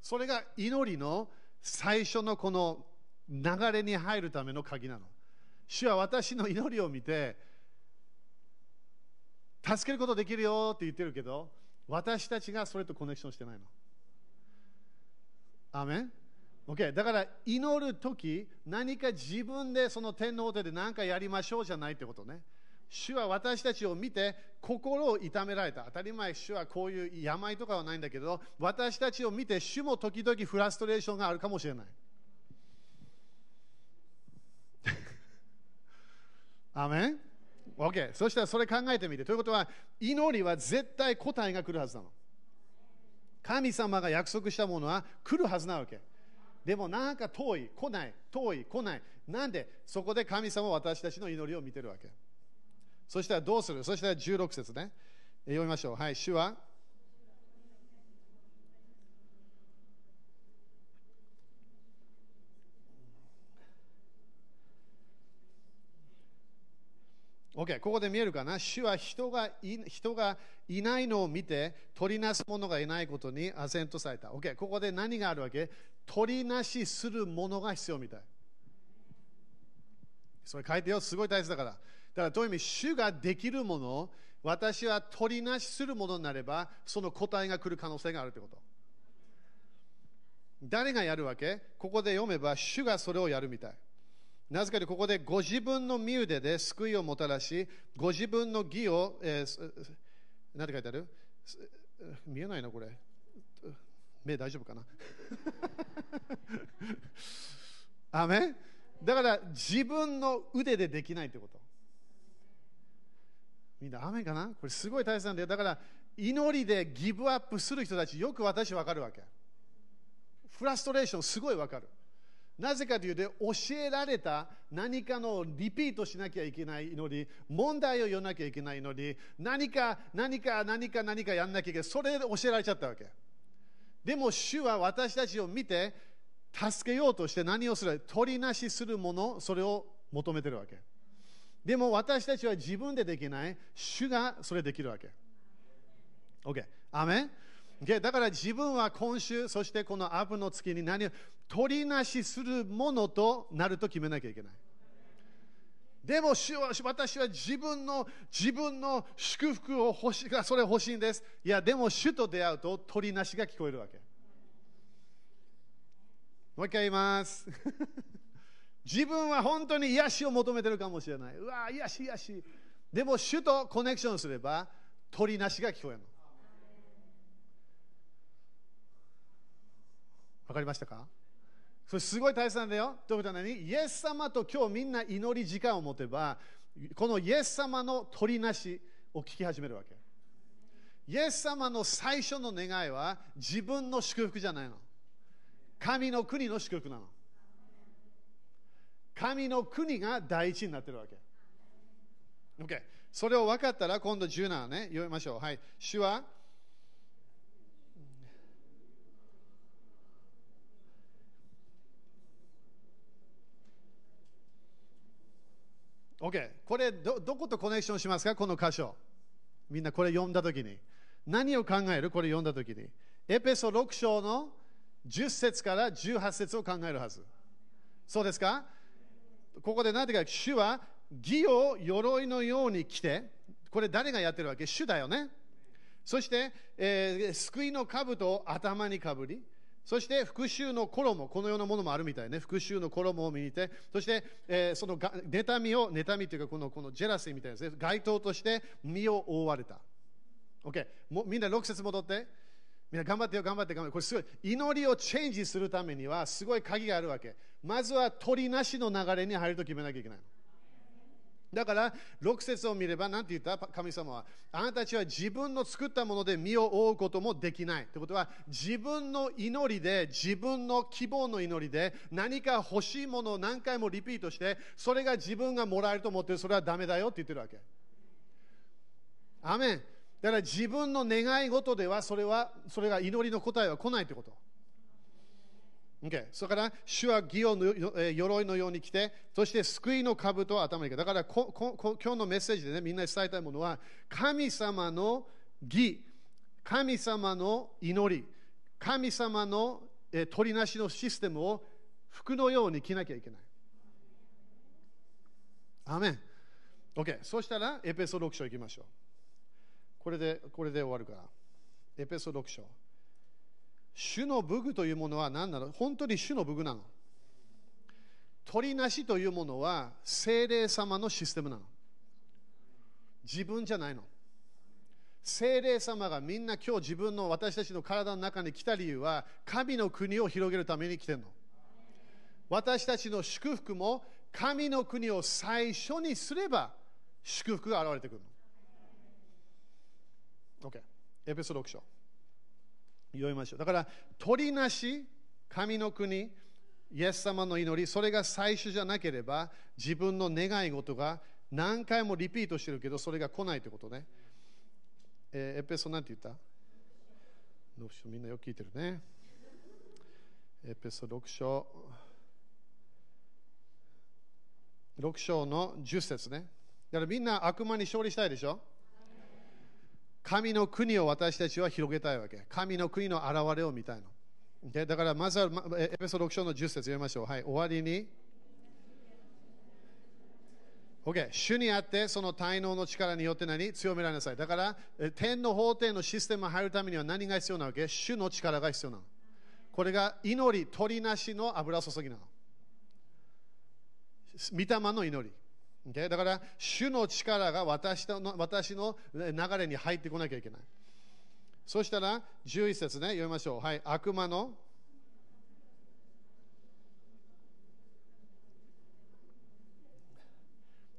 それが祈りの最初のこの流れに入るための鍵なの。主は私の祈りを見て、助けることできるよって言ってるけど、私たちがそれとコネクションしてないの。アメン ?OK。だから祈るとき、何か自分でその天皇手で何かやりましょうじゃないってことね。主は私たちを見て心を痛められた。当たり前、主はこういう病とかはないんだけど、私たちを見て主も時々フラストレーションがあるかもしれない。アメン ?OK。そしたらそれ考えてみて。ということは、祈りは絶対答えが来るはずなの。神様が約束したものは来るはずなわけ。でもなんか遠い、来ない、遠い、来ない。なんでそこで神様は私たちの祈りを見てるわけ。そしたらどうする？そしたら16節ね。読みましょう。はい、主は。OK、ここで見えるかな？主は人がい人がいないのを見て、取りなす者がいないことにアセントされた。OK、ここで何があるわけ？取りなしするものが必要みたい。それ書いてよ、すごい大切だから。だから、どういう意味、主ができるもの、私は取りなしするものになれば、その答えが来る可能性があるってこと。誰がやるわけ？ここで読めば、主がそれをやるみたい。なぜかとここでご自分の身腕で救いをもたらし、ご自分の義を、えー、何て書いてある？見えないな、これ。目大丈夫かな？アメだから自分の腕でできないってこと。みんな雨かな？これすごい大切なんだよ。だから祈りでギブアップする人たちよく私分かるわけ。フラストレーションすごい分かる。なぜかというと、教えられた何かのリピートしなきゃいけない祈り、問題を言わなきゃいけない祈り、何か、何か、何か、何かやんなきゃいけない。それで教えられちゃったわけ。でも、主は私たちを見て、助けようとして何をする取りなしするもの、それを求めてるわけ。でも、私たちは自分でできない。主がそれできるわけ。OK。アメンだから自分は今週、そしてこのアップの月に何を取りなしするものとなると決めなきゃいけない。でも主は私は自分の自分の祝福を欲しがそれ欲しいんです。いや、でも主と出会うと取りなしが聞こえるわけ。もう一回言います。自分は本当に癒しを求めてるかもしれない。うわ、癒し、癒し。でも主とコネクションすれば取りなしが聞こえるの。わかりましたか？それすごい大切なんだよ。ということは何イエス様と今日みんな祈り時間を持てば、このイエス様の取りなしを聞き始めるわけ。イエス様の最初の願いは自分の祝福じゃないの。神の国の祝福なの。神の国が第一になってるわけ。OK。それを分かったら今度17ね、読みましょう。はい。主は OK、これど、どことコネクションしますか、この箇所。みんなこれ読んだときに。何を考える？これ読んだときに。エペソ6章の10節から18節を考えるはず。そうですか？ここで何ていうか、主は義を鎧のように着て、これ誰がやってるわけ？主だよね。そして、えー、救いの兜を頭にかぶり、そして復讐の衣、このようなものもあるみたいね。復讐の衣を見て、そして、えー、その妬みを、妬みというかこのこのジェラシーみたいですね。街灯として身を覆われた。OK。もみんな6節戻って。みんな頑張ってよ、頑張って、頑張って。これすごい。祈りをチェンジするためには、すごい鍵があるわけ。まずは鳥なしの流れに入ると決めなきゃいけないの。だから6節を見れば何て言った？神様は。あなたたちは自分の作ったもので身を覆うこともできない。ということは自分の祈りで自分の希望の祈りで何か欲しいものを何回もリピートしてそれが自分がもらえると思ってる。それはダメだよって言ってるわけ。アメン。だから自分の願い事ではそれはそれが祈りの答えは来ないってこと。Okay、それから、主は義を鎧のように着て、そして救いの兜を頭にかけだからここ、今日のメッセージでね、みんなに伝えたいものは、神様の義、神様の祈り、神様の、え取りなしのシステムを服のように着なきゃいけない。アメン。OK、そしたら、エペソ6章いきましょう。これで、これで終わるから。エペソ6章。主の武具というものは何なの？本当に主の武具なの？取りなしというものは精霊様のシステムなの。自分じゃないの。精霊様がみんな今日自分の私たちの体の中に来た理由は神の国を広げるために来てるの。私たちの祝福も神の国を最初にすれば祝福が現れてくるの。OK。エペソ6章。読みましょう。だから、取りなし、神の国、イエス様の祈り、それが最初じゃなければ、自分の願い事が何回もリピートしてるけど、それが来ないということね。えー、エペソなんて言った？6章みんなよく聞いてるね。エペソ6章。6章の10節ね。だからみんな悪魔に勝利したいでしょ？神の国を私たちは広げたいわけ。神の国の現れを見たいの。Okay? だからまずはエペソ6章の10節読みましょう。はい、終わりに。OK、主にあってその滞納の力によって何？強められなさい。だから天の法廷のシステムに入るためには何が必要なわけ？主の力が必要なの。これが祈り、取りなしの油注ぎなの。御霊の祈り。Okay? だから、主の力が私の私の流れに入ってこなきゃいけない。そしたら、11節ね、読みましょう。はい、悪魔の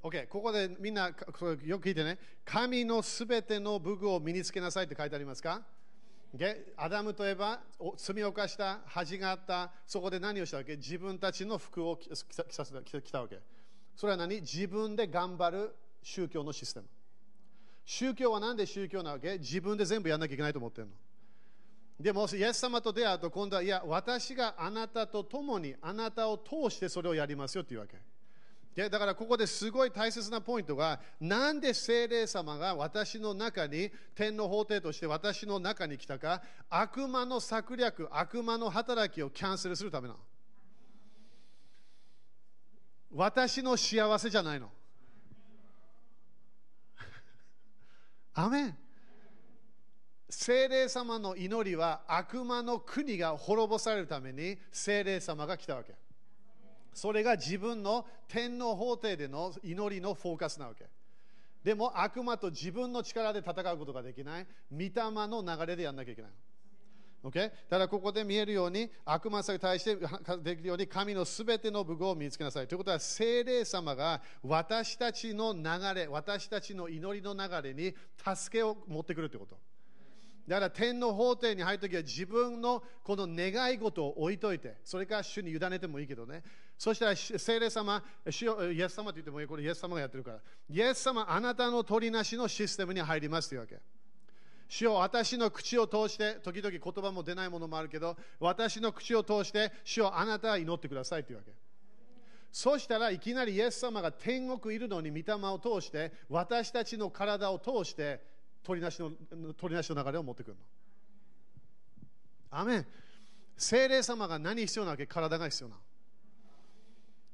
OK、ここでみんなよく聞いてね、神のすべての武具を身につけなさいって書いてありますか、okay? アダムといえば罪を犯した恥があった、そこで何をしたわけ？自分たちの服を着たわけ。それは何？自分で頑張る宗教のシステム。宗教は何で宗教なわけ？自分で全部やんなきゃいけないと思ってるの。でも、イエス様と出会うと、今度は、いや、私があなたと共に、あなたを通してそれをやりますよっていうわけ。でだからここですごい大切なポイントが、なんで聖霊様が私の中に、天の法廷として私の中に来たか、悪魔の策略、悪魔の働きをキャンセルするためなの。私の幸せじゃないの。アメン精霊様の祈りは悪魔の国が滅ぼされるために精霊様が来たわけ。それが自分の天皇法廷での祈りのフォーカスなわけ。でも悪魔と自分の力で戦うことができない。御霊の流れでやんなきゃいけない。Okay? ただここで見えるように悪魔さに対して できるように神のすべての武具を見つけなさい。ということは聖霊様が私たちの流れ、私たちの祈りの流れに助けを持ってくるということ。だから天の法廷に入るときは自分のこの願い事を置いといて、それから主に委ねてもいいけどね。そしたら聖霊様、主イエス様と言ってもいい、これイエス様がやってるから。イエス様、あなたの取りなしのシステムに入りますというわけ。主よ私の口を通して、時々言葉も出ないものもあるけど、私の口を通して、主よあなたは祈ってくださいというわけ。そしたらいきなりイエス様が天国いるのに御霊を通して、私たちの体を通して、取りなしの取りなしの流れを持ってくるの。アメン精霊様が何必要なわけ？体が必要な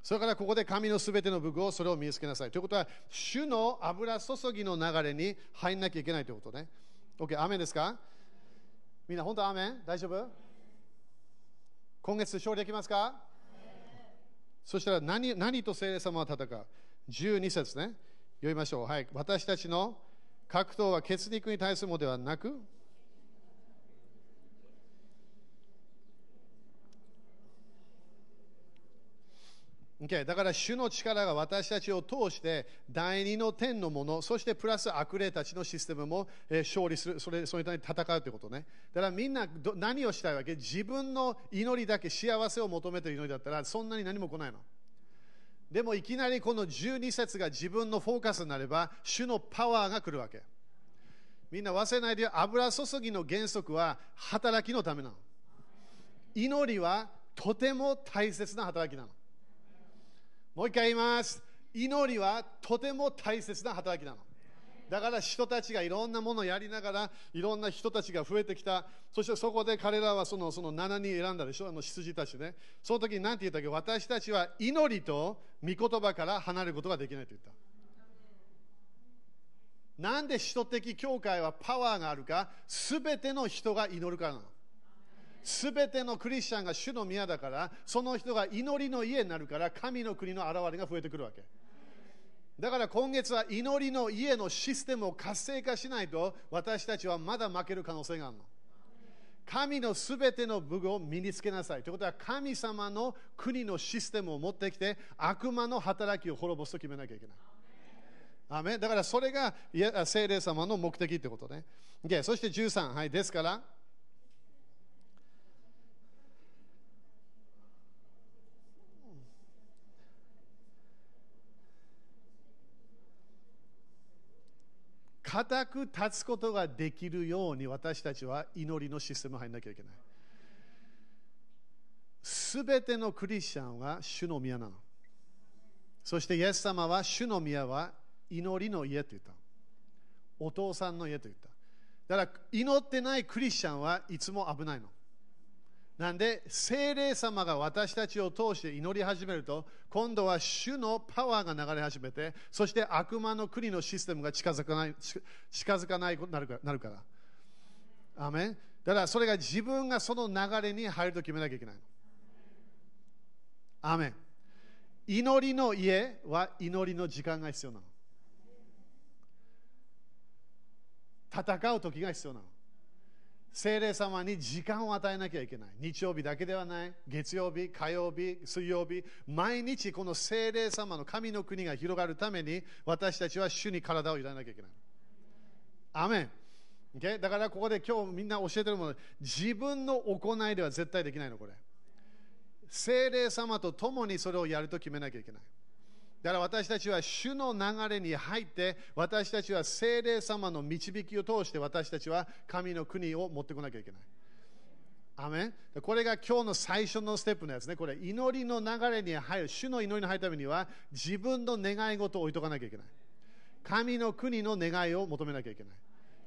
それからここで神のすべての武具をそれを身につけなさい。ということは、主の油注ぎの流れに入んなきゃいけないということね。OK、アメンですかみんな本当アメン大丈夫今月勝利できますかそしたら何何と聖霊様は戦う ?12 節ね。読みましょう。はい。私たちの格闘は血肉に対するものではなく、Okay、だから主の力が私たちを通して第二の天のもの、そしてプラス悪霊たちのシステムも、え、勝利する、それそれに戦うということね。だからみんなど何をしたいわけ？自分の祈りだけ幸せを求めてる祈りだったらそんなに何も来ないの。でもいきなりこの12節が自分のフォーカスになれば主のパワーが来るわけ。みんな忘れないで油注ぎの原則は働きのためなの。祈りはとても大切な働きなの。もう一回言います。祈りはとても大切な働きなの。だから人たちがいろんなものをやりながら、いろんな人たちが増えてきた。そしてそこで彼らはそのその7人選んだでしょ、あの羊たちね。その時に何て言ったっけ？私たちは祈りと御言葉から離れることができないと言った。なんで首都的教会はパワーがあるか、すべての人が祈るからなの。すべてのクリスチャンが主の宮だから、その人が祈りの家になるから、神の国の現れが増えてくるわけ。だから今月は祈りの家のシステムを活性化しないと、私たちはまだ負ける可能性があるの。神のすべての武具を身につけなさい。ということは、神様の国のシステムを持ってきて、悪魔の働きを滅ぼすと決めなきゃいけない。アメだからそれが聖霊様の目的ってことね。でそして13、はい、ですから、固く立つことができるように私たちは祈りのシステムに入らなきゃいけない。すべてのクリスチャンは主の宮なの。そしてイエス様は主の宮は祈りの家と言った。お父さんの家と言った。だから祈ってないクリスチャンはいつも危ないの。なんで、精霊様が私たちを通して祈り始めると、今度は主のパワーが流れ始めて、そして悪魔の国のシステムが近づかない、近づかないことになるから。なるからアメだからそれが自分がその流れに入ると決めなきゃいけないの。アメ祈りの家は祈りの時間が必要なの。戦う時が必要なの。聖霊様に時間を与えなきゃいけない。日曜日だけではない。月曜日、火曜日、水曜日。毎日この聖霊様の神の国が広がるために私たちは主に体を委ねなきゃいけない。アメン。Okay? だからここで今日みんな教えてるもの自分の行いでは絶対できないのこれ。聖霊様と共にそれをやると決めなきゃいけない。だから私たちは主の流れに入って、私たちは聖霊様の導きを通して、私たちは神の国を持ってこなきゃいけない。アメこれが今日の最初のステップのやつね。これ、祈りの流れに入る、主の祈りに入るためには、自分の願い事を置いとかなきゃいけない。神の国の願いを求めなきゃいけない。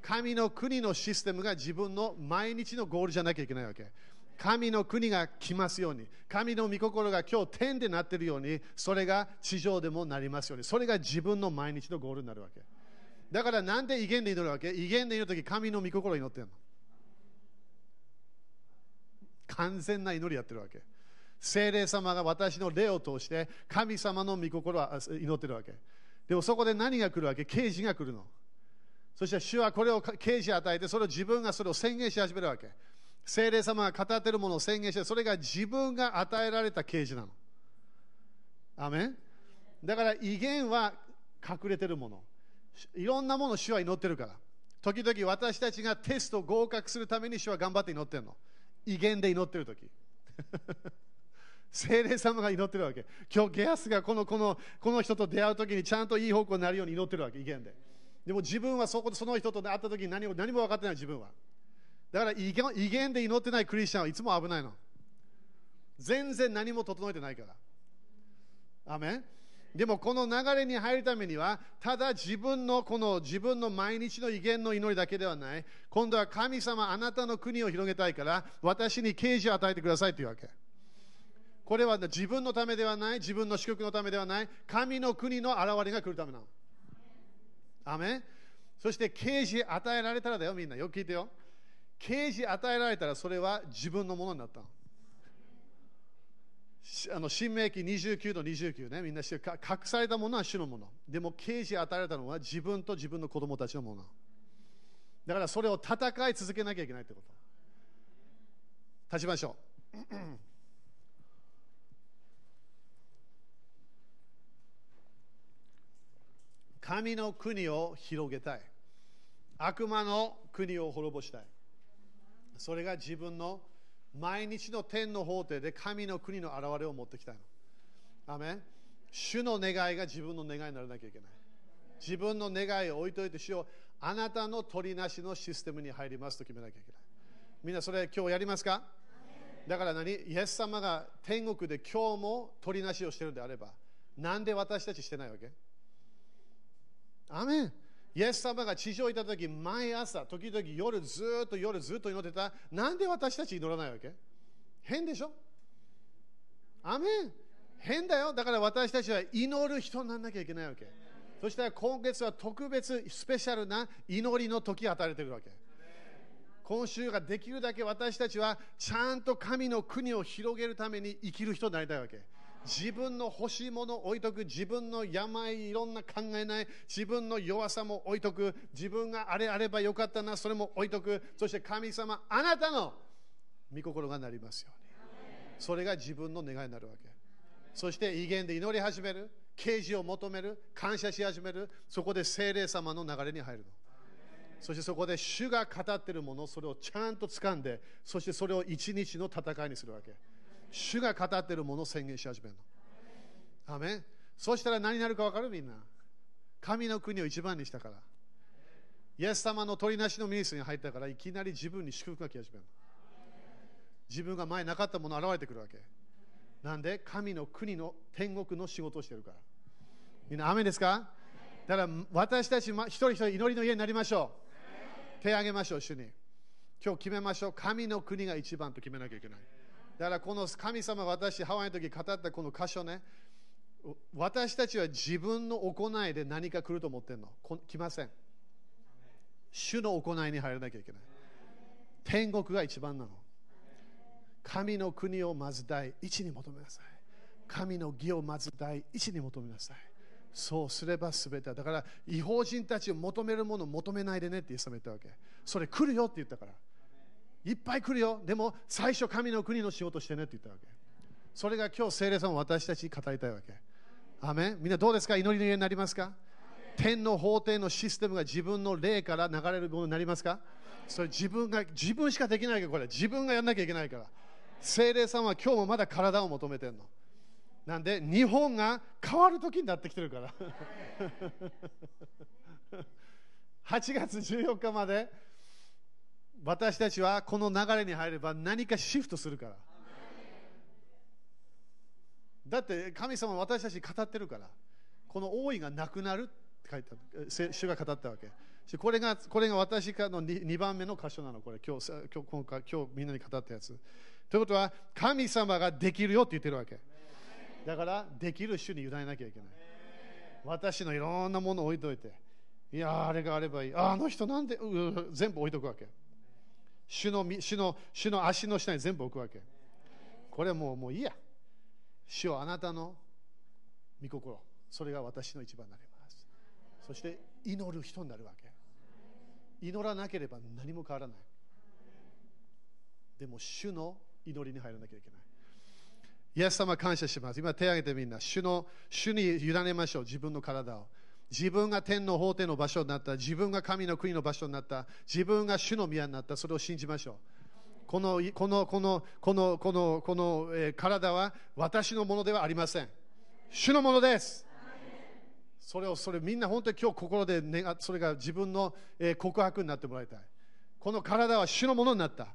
神の国のシステムが自分の毎日のゴールじゃなきゃいけないわけ。神の国が来ますように、神の御心が今日天でなっているように、それが地上でもなりますように、それが自分の毎日のゴールになるわけ。だからなんで威厳で祈るわけ？威厳で祈るとき、神の御心を祈ってるの？完全な祈りやってるわけ。精霊様が私の霊を通して、神様の御心を祈ってるわけ。でもそこで何が来るわけ？刑事が来るの。そして主はこれを刑事与えて、それを自分がそれを宣言し始めるわけ。精霊様が語っているものを宣言して、それが自分が与えられた啓示なの。アメンだから威厳は隠れてるもの。いろんなもの主は祈ってるから。時々私たちがテスト合格するために主は頑張って祈ってるの。威厳で祈ってる時。精霊様が祈ってるわけ。今日ゲアスがこのこのこの人と出会う時にちゃんといい方向になるように祈ってるわけ、威厳で。でも自分はそこその人と会った時に何も何も分かってない自分は。だから威厳で祈ってないクリスチャンはいつも危ないの。全然何も整えてないから。アメンでもこの流れに入るためには、ただ自分のこの自分の毎日の威厳の祈りだけではない。今度は神様、あなたの国を広げたいから、私に啓示を与えてくださいというわけ。これは自分のためではない、自分の祝福のためではない、神の国の現れが来るためなの。アメそして啓示与えられたらだよ、みんな。よく聞いてよ。刑事与えられたらそれは自分のものになったの。あの新明記29の29ね、みんな隠されたものは主のもの。でも刑事与えられたのは自分と自分の子供たちのもの。だからそれを戦い続けなきゃいけないってこと。立ちましょう。神の国を広げたい。悪魔の国を滅ぼしたい。それが自分の毎日の天の法廷で神の国の現れを持ってきたいの。アメン。主の願いが自分の願いにならなきゃいけない。自分の願いを置いといて、主をあなたの取りなしのシステムに入りますと決めなきゃいけない。みんなそれ今日やりますか？だから何？イエス様が天国で今日も取りなしをしているのであれば、なんで私たちしてないわけ？アメンイエス様が地上にいた時毎朝、時々夜ずっと夜ずっと祈ってた。なんで私たち祈らないわけ？変でしょ？アメン変だよ。だから私たちは祈る人にならなきゃいけないわけ。そしたら今月は特別スペシャルな祈りの時を与えているわけ。今週ができるだけ私たちはちゃんと神の国を広げるために生きる人になりたいわけ。自分の欲しいものを置いとく、自分の病、いろんな考えない、自分の弱さも置いとく、自分があれあればよかったな、それも置いとく、そして神様、あなたの御心がなりますように。それが自分の願いになるわけ。そして威厳で祈り始める、啓示を求める、感謝し始める、そこで精霊様の流れに入るの。そしてそこで主が語っているもの、それをちゃんと掴んで、そしてそれを一日の戦いにするわけ。主が語っているものを宣言し始めるの。アメそしたら何になるか分かる？みんな。神の国を一番にしたから。イエス様の取りなしのミニスに入ったから、いきなり自分に祝福が来始める。自分が前なかったもの現れてくるわけ。なんで？神の国の天国の仕事をしてるから。みんな、雨ですか？だから私たち一人一人祈りの家になりましょう。手を挙げましょう、主に。今日決めましょう。神の国が一番と決めなきゃいけない。だからこの神様、私、ハワイの時語ったこの箇所ね、私たちは自分の行いで何か来ると思ってるの？来ません。主の行いに入らなきゃいけない。天国が一番なの。神の国をまず第一に求めなさい。神の義をまず第一に求めなさい。そうすれば全てだから、違法人たちを求めるものを求めないでねってイエス様言ったわけ。それ来るよって言ったから。いっぱい来るよ。でも最初神の国の仕事してねって言ったわけ。それが今日聖霊さんを私たちに語りたいわけ。アメみんなどうですか？祈りの家になりますか？天の法廷のシステムが自分の霊から流れるものになりますか？それ自分が自分しかできないけ。どこれ自分がやんなきゃいけないから。聖霊さんは今日もまだ体を求めてるの。なんで日本が変わる時になってきてるから。8月14日まで私たちはこの流れに入れば何かシフトするから。だって神様私たち語ってるから、この王位がなくなるって書いてある、主が語ったわけ。これがこれが私からの 2, 2番目の箇所なの、これ今日今日今回今日みんなに語ったやつ。ということは、神様ができるよって言ってるわけ。だから、できる主に委ねなきゃいけない。私のいろんなものを置いといて、いや、あれがあればいい。あの人なんで、全部置いとくわけ。主の主の主の足の下に全部置くわけ。これもうもういいや。主はあなたの御心。それが私の一番になります。そして祈る人になるわけ。祈らなければ何も変わらない。でも主の祈りに入らなきゃいけない。イエス様感謝します。今手を挙げてみんな。主の主に委ねましょう。自分の体を。自分が天の法廷の場所になった、自分が神の国の場所になった、自分が主の宮になった、それを信じましょう。このこのこのこのこのこの、えー、体は私のものではありません。主のものです。それをそれみんな本当に今日心で願それが自分の、えー、告白になってもらいたい。この体は主のものになった。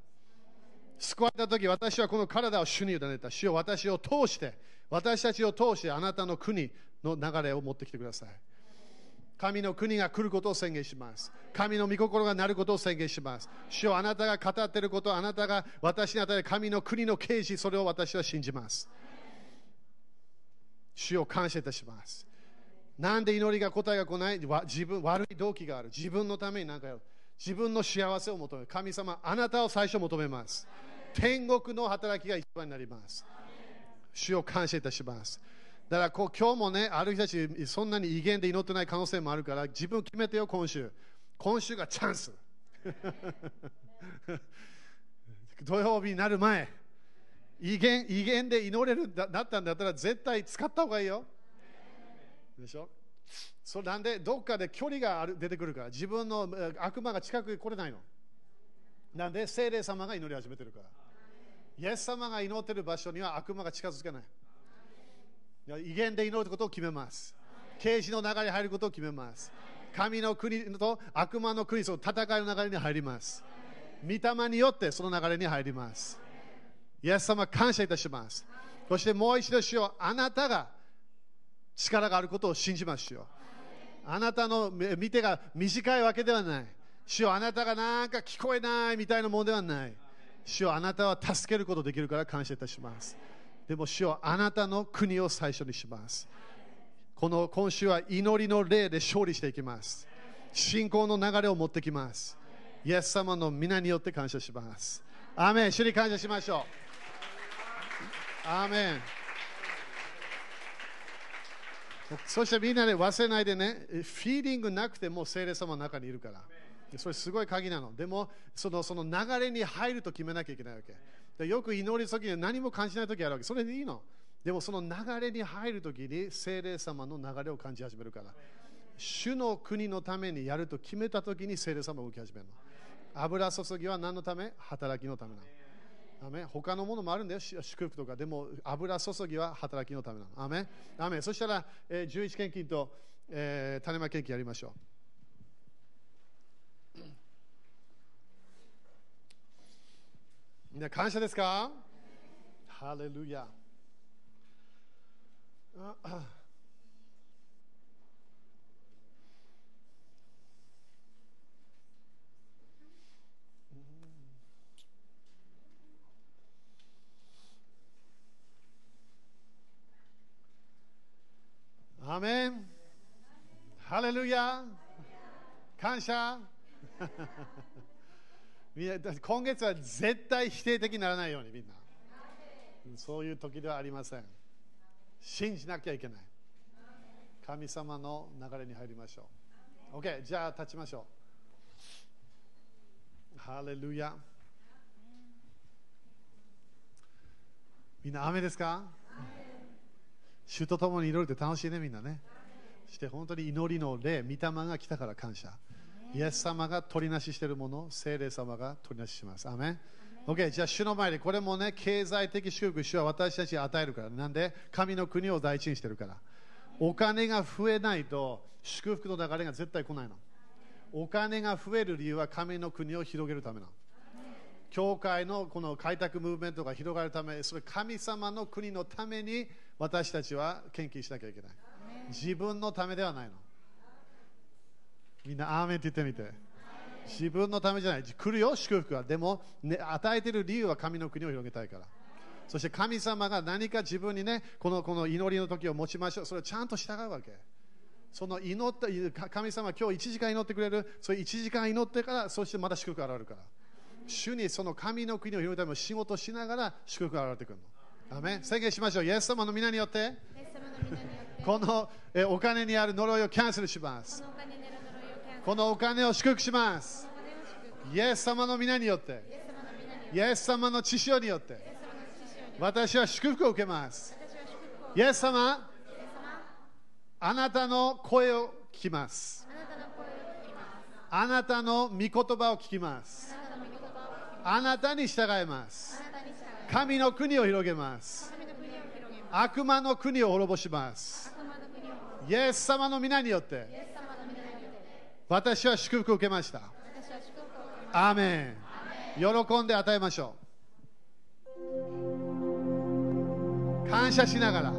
救われた時私はこの体を主に委ねた。主を私を通して、私たちを通してあなたの国の流れを持ってきてください。神の国が来ることを宣言します。神の御心がなることを宣言します。主よあなたが語っていること、あなたが私に与える神の国の啓示、それを私は信じます。主を感謝いたします。なんで祈りが答えが来ない？自分悪い動機がある。自分のために何かやる。自分の幸せを求める。神様、あなたを最初求めます。天国の働きが一番になります。主を感謝いたします。だからこう今日もね、ある人たち、そんなに威厳で祈ってない可能性もあるから、自分決めてよ、今週。今週がチャンス。土曜日になる前、威厳威厳で祈れるだったんだったら、絶対使った方がいいよ。でしょ？それなんでどっかで距離がある出てくるから自分の悪魔が近くに来れないのなんで聖霊様が祈り始めてるからイエス様が祈ってる場所には悪魔が近づけない威厳で祈ることを決めます。啓示の流れに入ることを決めます。神の国と悪魔の国その戦いの流れに入ります。御霊によってその流れに入ります。イエス様感謝いたします。そしてもう一度しようあなたが力があることを信じましょうあなたの見てが短いわけではない。主よあなたがなんか聞こえないみたいなものではない。主よあなたは助けることできるから感謝いたします。でも主よあなたの国を最初にします。この今週は祈りの霊で勝利していきます。信仰の流れを持ってきます。イエス様の皆によって感謝します。アーメン。主に感謝しましょう。アーメン。そしてみんなで忘れないでね、フィーリングなくても聖霊様の中にいるから。それすごい鍵なの。でも、そのその流れに入ると決めなきゃいけないわけ。でよく祈るときに何も感じないときあるわけ。それでいいの。でもその流れに入るときに聖霊様の流れを感じ始めるから。主の国のためにやると決めたときに聖霊様を受け始めるの。油注ぎは何のため？働きのためなの。アメ他のものもあるんだよ、祝福とか。でも、油注ぎは働きのためなの。アメアメそしたら、えー、11献金と、えー、種まき献金やりましょう。みんな感謝ですか？ハレルヤ。アーメン。ハレルヤ。感謝。今月は絶対否定的にならないようにみんな。そういう時ではありません。信じなきゃいけない。神様の流れに入りましょう。OK じゃあ立ちましょう。ハレルヤ。みんな雨ですか？主と共に祈るって楽しいね、みんなね。して本当に祈りの霊、御霊が来たから感謝。イエス様が取りなししているもの、聖霊様が取りなしします。アメン OK、じゃあ主の前でこれもね、経済的祝福、主は私たちに与えるから。なんで、神の国を第一にしてるから。お金が増えないと祝福の流れが絶対来ないの。お金が増える理由は神の国を広げるための。教会のこの開拓ムーブメントが広がるため、それ神様の国のために私たちは献金しなきゃいけない。自分のためではないの。みんな、アーメンって言ってみて。自分のためじゃない。来るよ、祝福は。でも、ね、与えている理由は神の国を広げたいから。そして神様が何か自分にね、このこの祈りの時を持ちましょう。それをちゃんと従うわけ。その祈った神様、今日1時間祈ってくれる。それ1時間祈ってから、そしてまた祝福が現れるから。主にその神の国を広げるための仕事しながら祝福が現れてくるの。アメ宣言しましょう。イエス様の皆によって、このえお金にある呪いをキャンセルします。このお金を祝福します。イエス様の皆によって、イエス様の血潮によって、私は祝福を受けます。イエス様、あなたの声を聞きます。あなたの御言葉を聞きます。あなたに従います。神の国を広げます。悪魔の国を滅ぼします。イエス様の皆によって、私は祝福を受けました。アーメン。喜んで与えましょう。感謝しながら。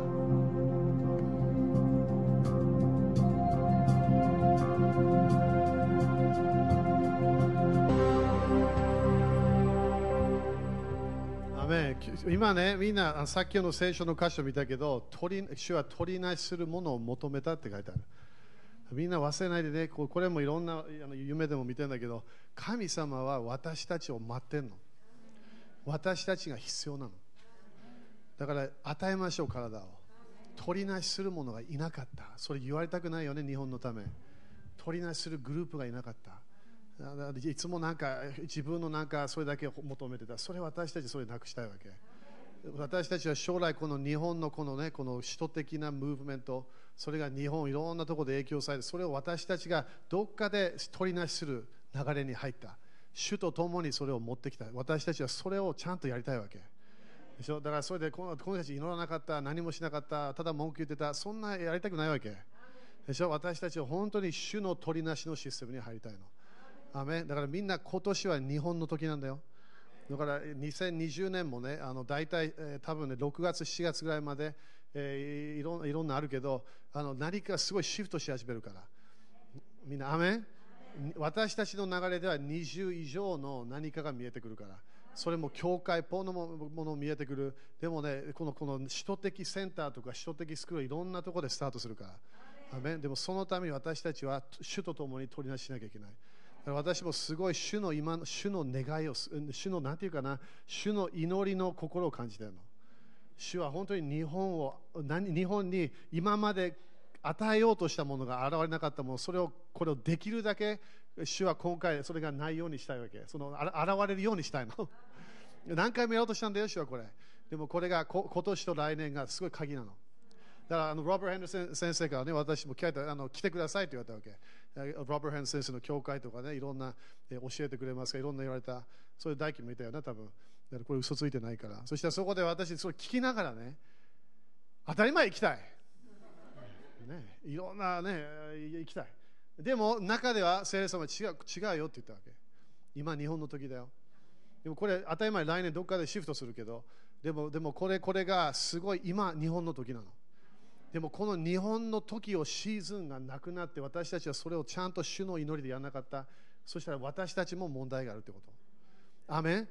今ね、みんなさっきの聖書の箇所見たけど、取り主は取りなしするものを求めたって書いてある。みんな忘れないでね、これもいろんなあの夢でも見てるんだけど、神様は私たちを待ってんの。私たちが必要なの。だから与えましょう、体を。取りなしする者がいなかった。それ言われたくないよね、日本のため。取りなしするグループがいなかった。いつもなんか自分のなんかそれだけ求めてた。それ私たちそれなくしたいわけ。私たちは将来この日本のこのね、この首都的なムーブメント、それが日本いろんなところで影響されてそれを私たちがどっかで取りなしする流れに入った。主と共にそれを持ってきた。私たちはそれをちゃんとやりたいわけ。でしょ？だからそれでこのこの人たち祈らなかった。何もしなかった。ただ文句言ってた。そんなやりたくないわけ。でしょ？私たちは本当に主の取りなしのシステムに入りたいの。アメだからみんな今年は日本の時なんだよ。だから2020年もねあの大体、えー、多分ね6月7月ぐらいまで、えー、いろいろんなあるけどあの何かすごいシフトし始めるから。みんなアメン？私たちの流れでは20以上の何かが見えてくるから。それも教会ポのもの見えてくる。でもねこのこの首都的センターとか首都的スクールいろんなところでスタートするから。アメでもそのために私たちは主と共に取り出しなきゃいけない。私もすごい主の今主の願いを主のなんていうかな。主の祈りの心を感じてるの。主は本当に日本を何日本に今まで与えようとしたものが現れなかったものそれをこれをできるだけ主は今回それがないようにしたいわけ。その現れるようにしたいの。何回もやろうとしたんだよ主はこれ。でもこれがこ今年と来年がすごい鍵なの。だからあのロバート・ヘンダー先生からね私も聞いたあの来てくださいと言われたわけ。ロバート・ヘンド先生の教会とかねいろんな、え教えてくれますかいろんな言われた。そういう大輝もいたよね多分。だからこれ嘘ついてないからそしたらそこで私それ聞きながらね当たり前行きたいね、いろんなね、行きたい。でも、中では聖霊様は違う違うよって言ったわけ。今、日本の時だよ。でもこれ、当たり前、来年どっかでシフトするけど、でも、でもこれ、これがすごい今、日本の時なの。でも、この日本の時をシーズンがなくなって、私たちはそれをちゃんと主の祈りでやらなかった。そしたら私たちも問題があるってこと。アメ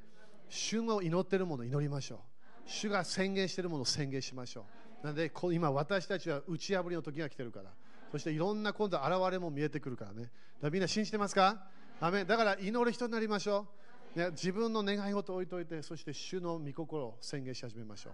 主の祈っているものを祈りましょう。主が宣言しているものを宣言しましょう。なので今私たちは打ち破りの時が来てるから。そしていろんな今度現れも見えてくるからね。だからみんな信じてますか？アメだから祈る人になりましょう、ね、自分の願い事を置いといてそして主の御心を宣言し始めましょう。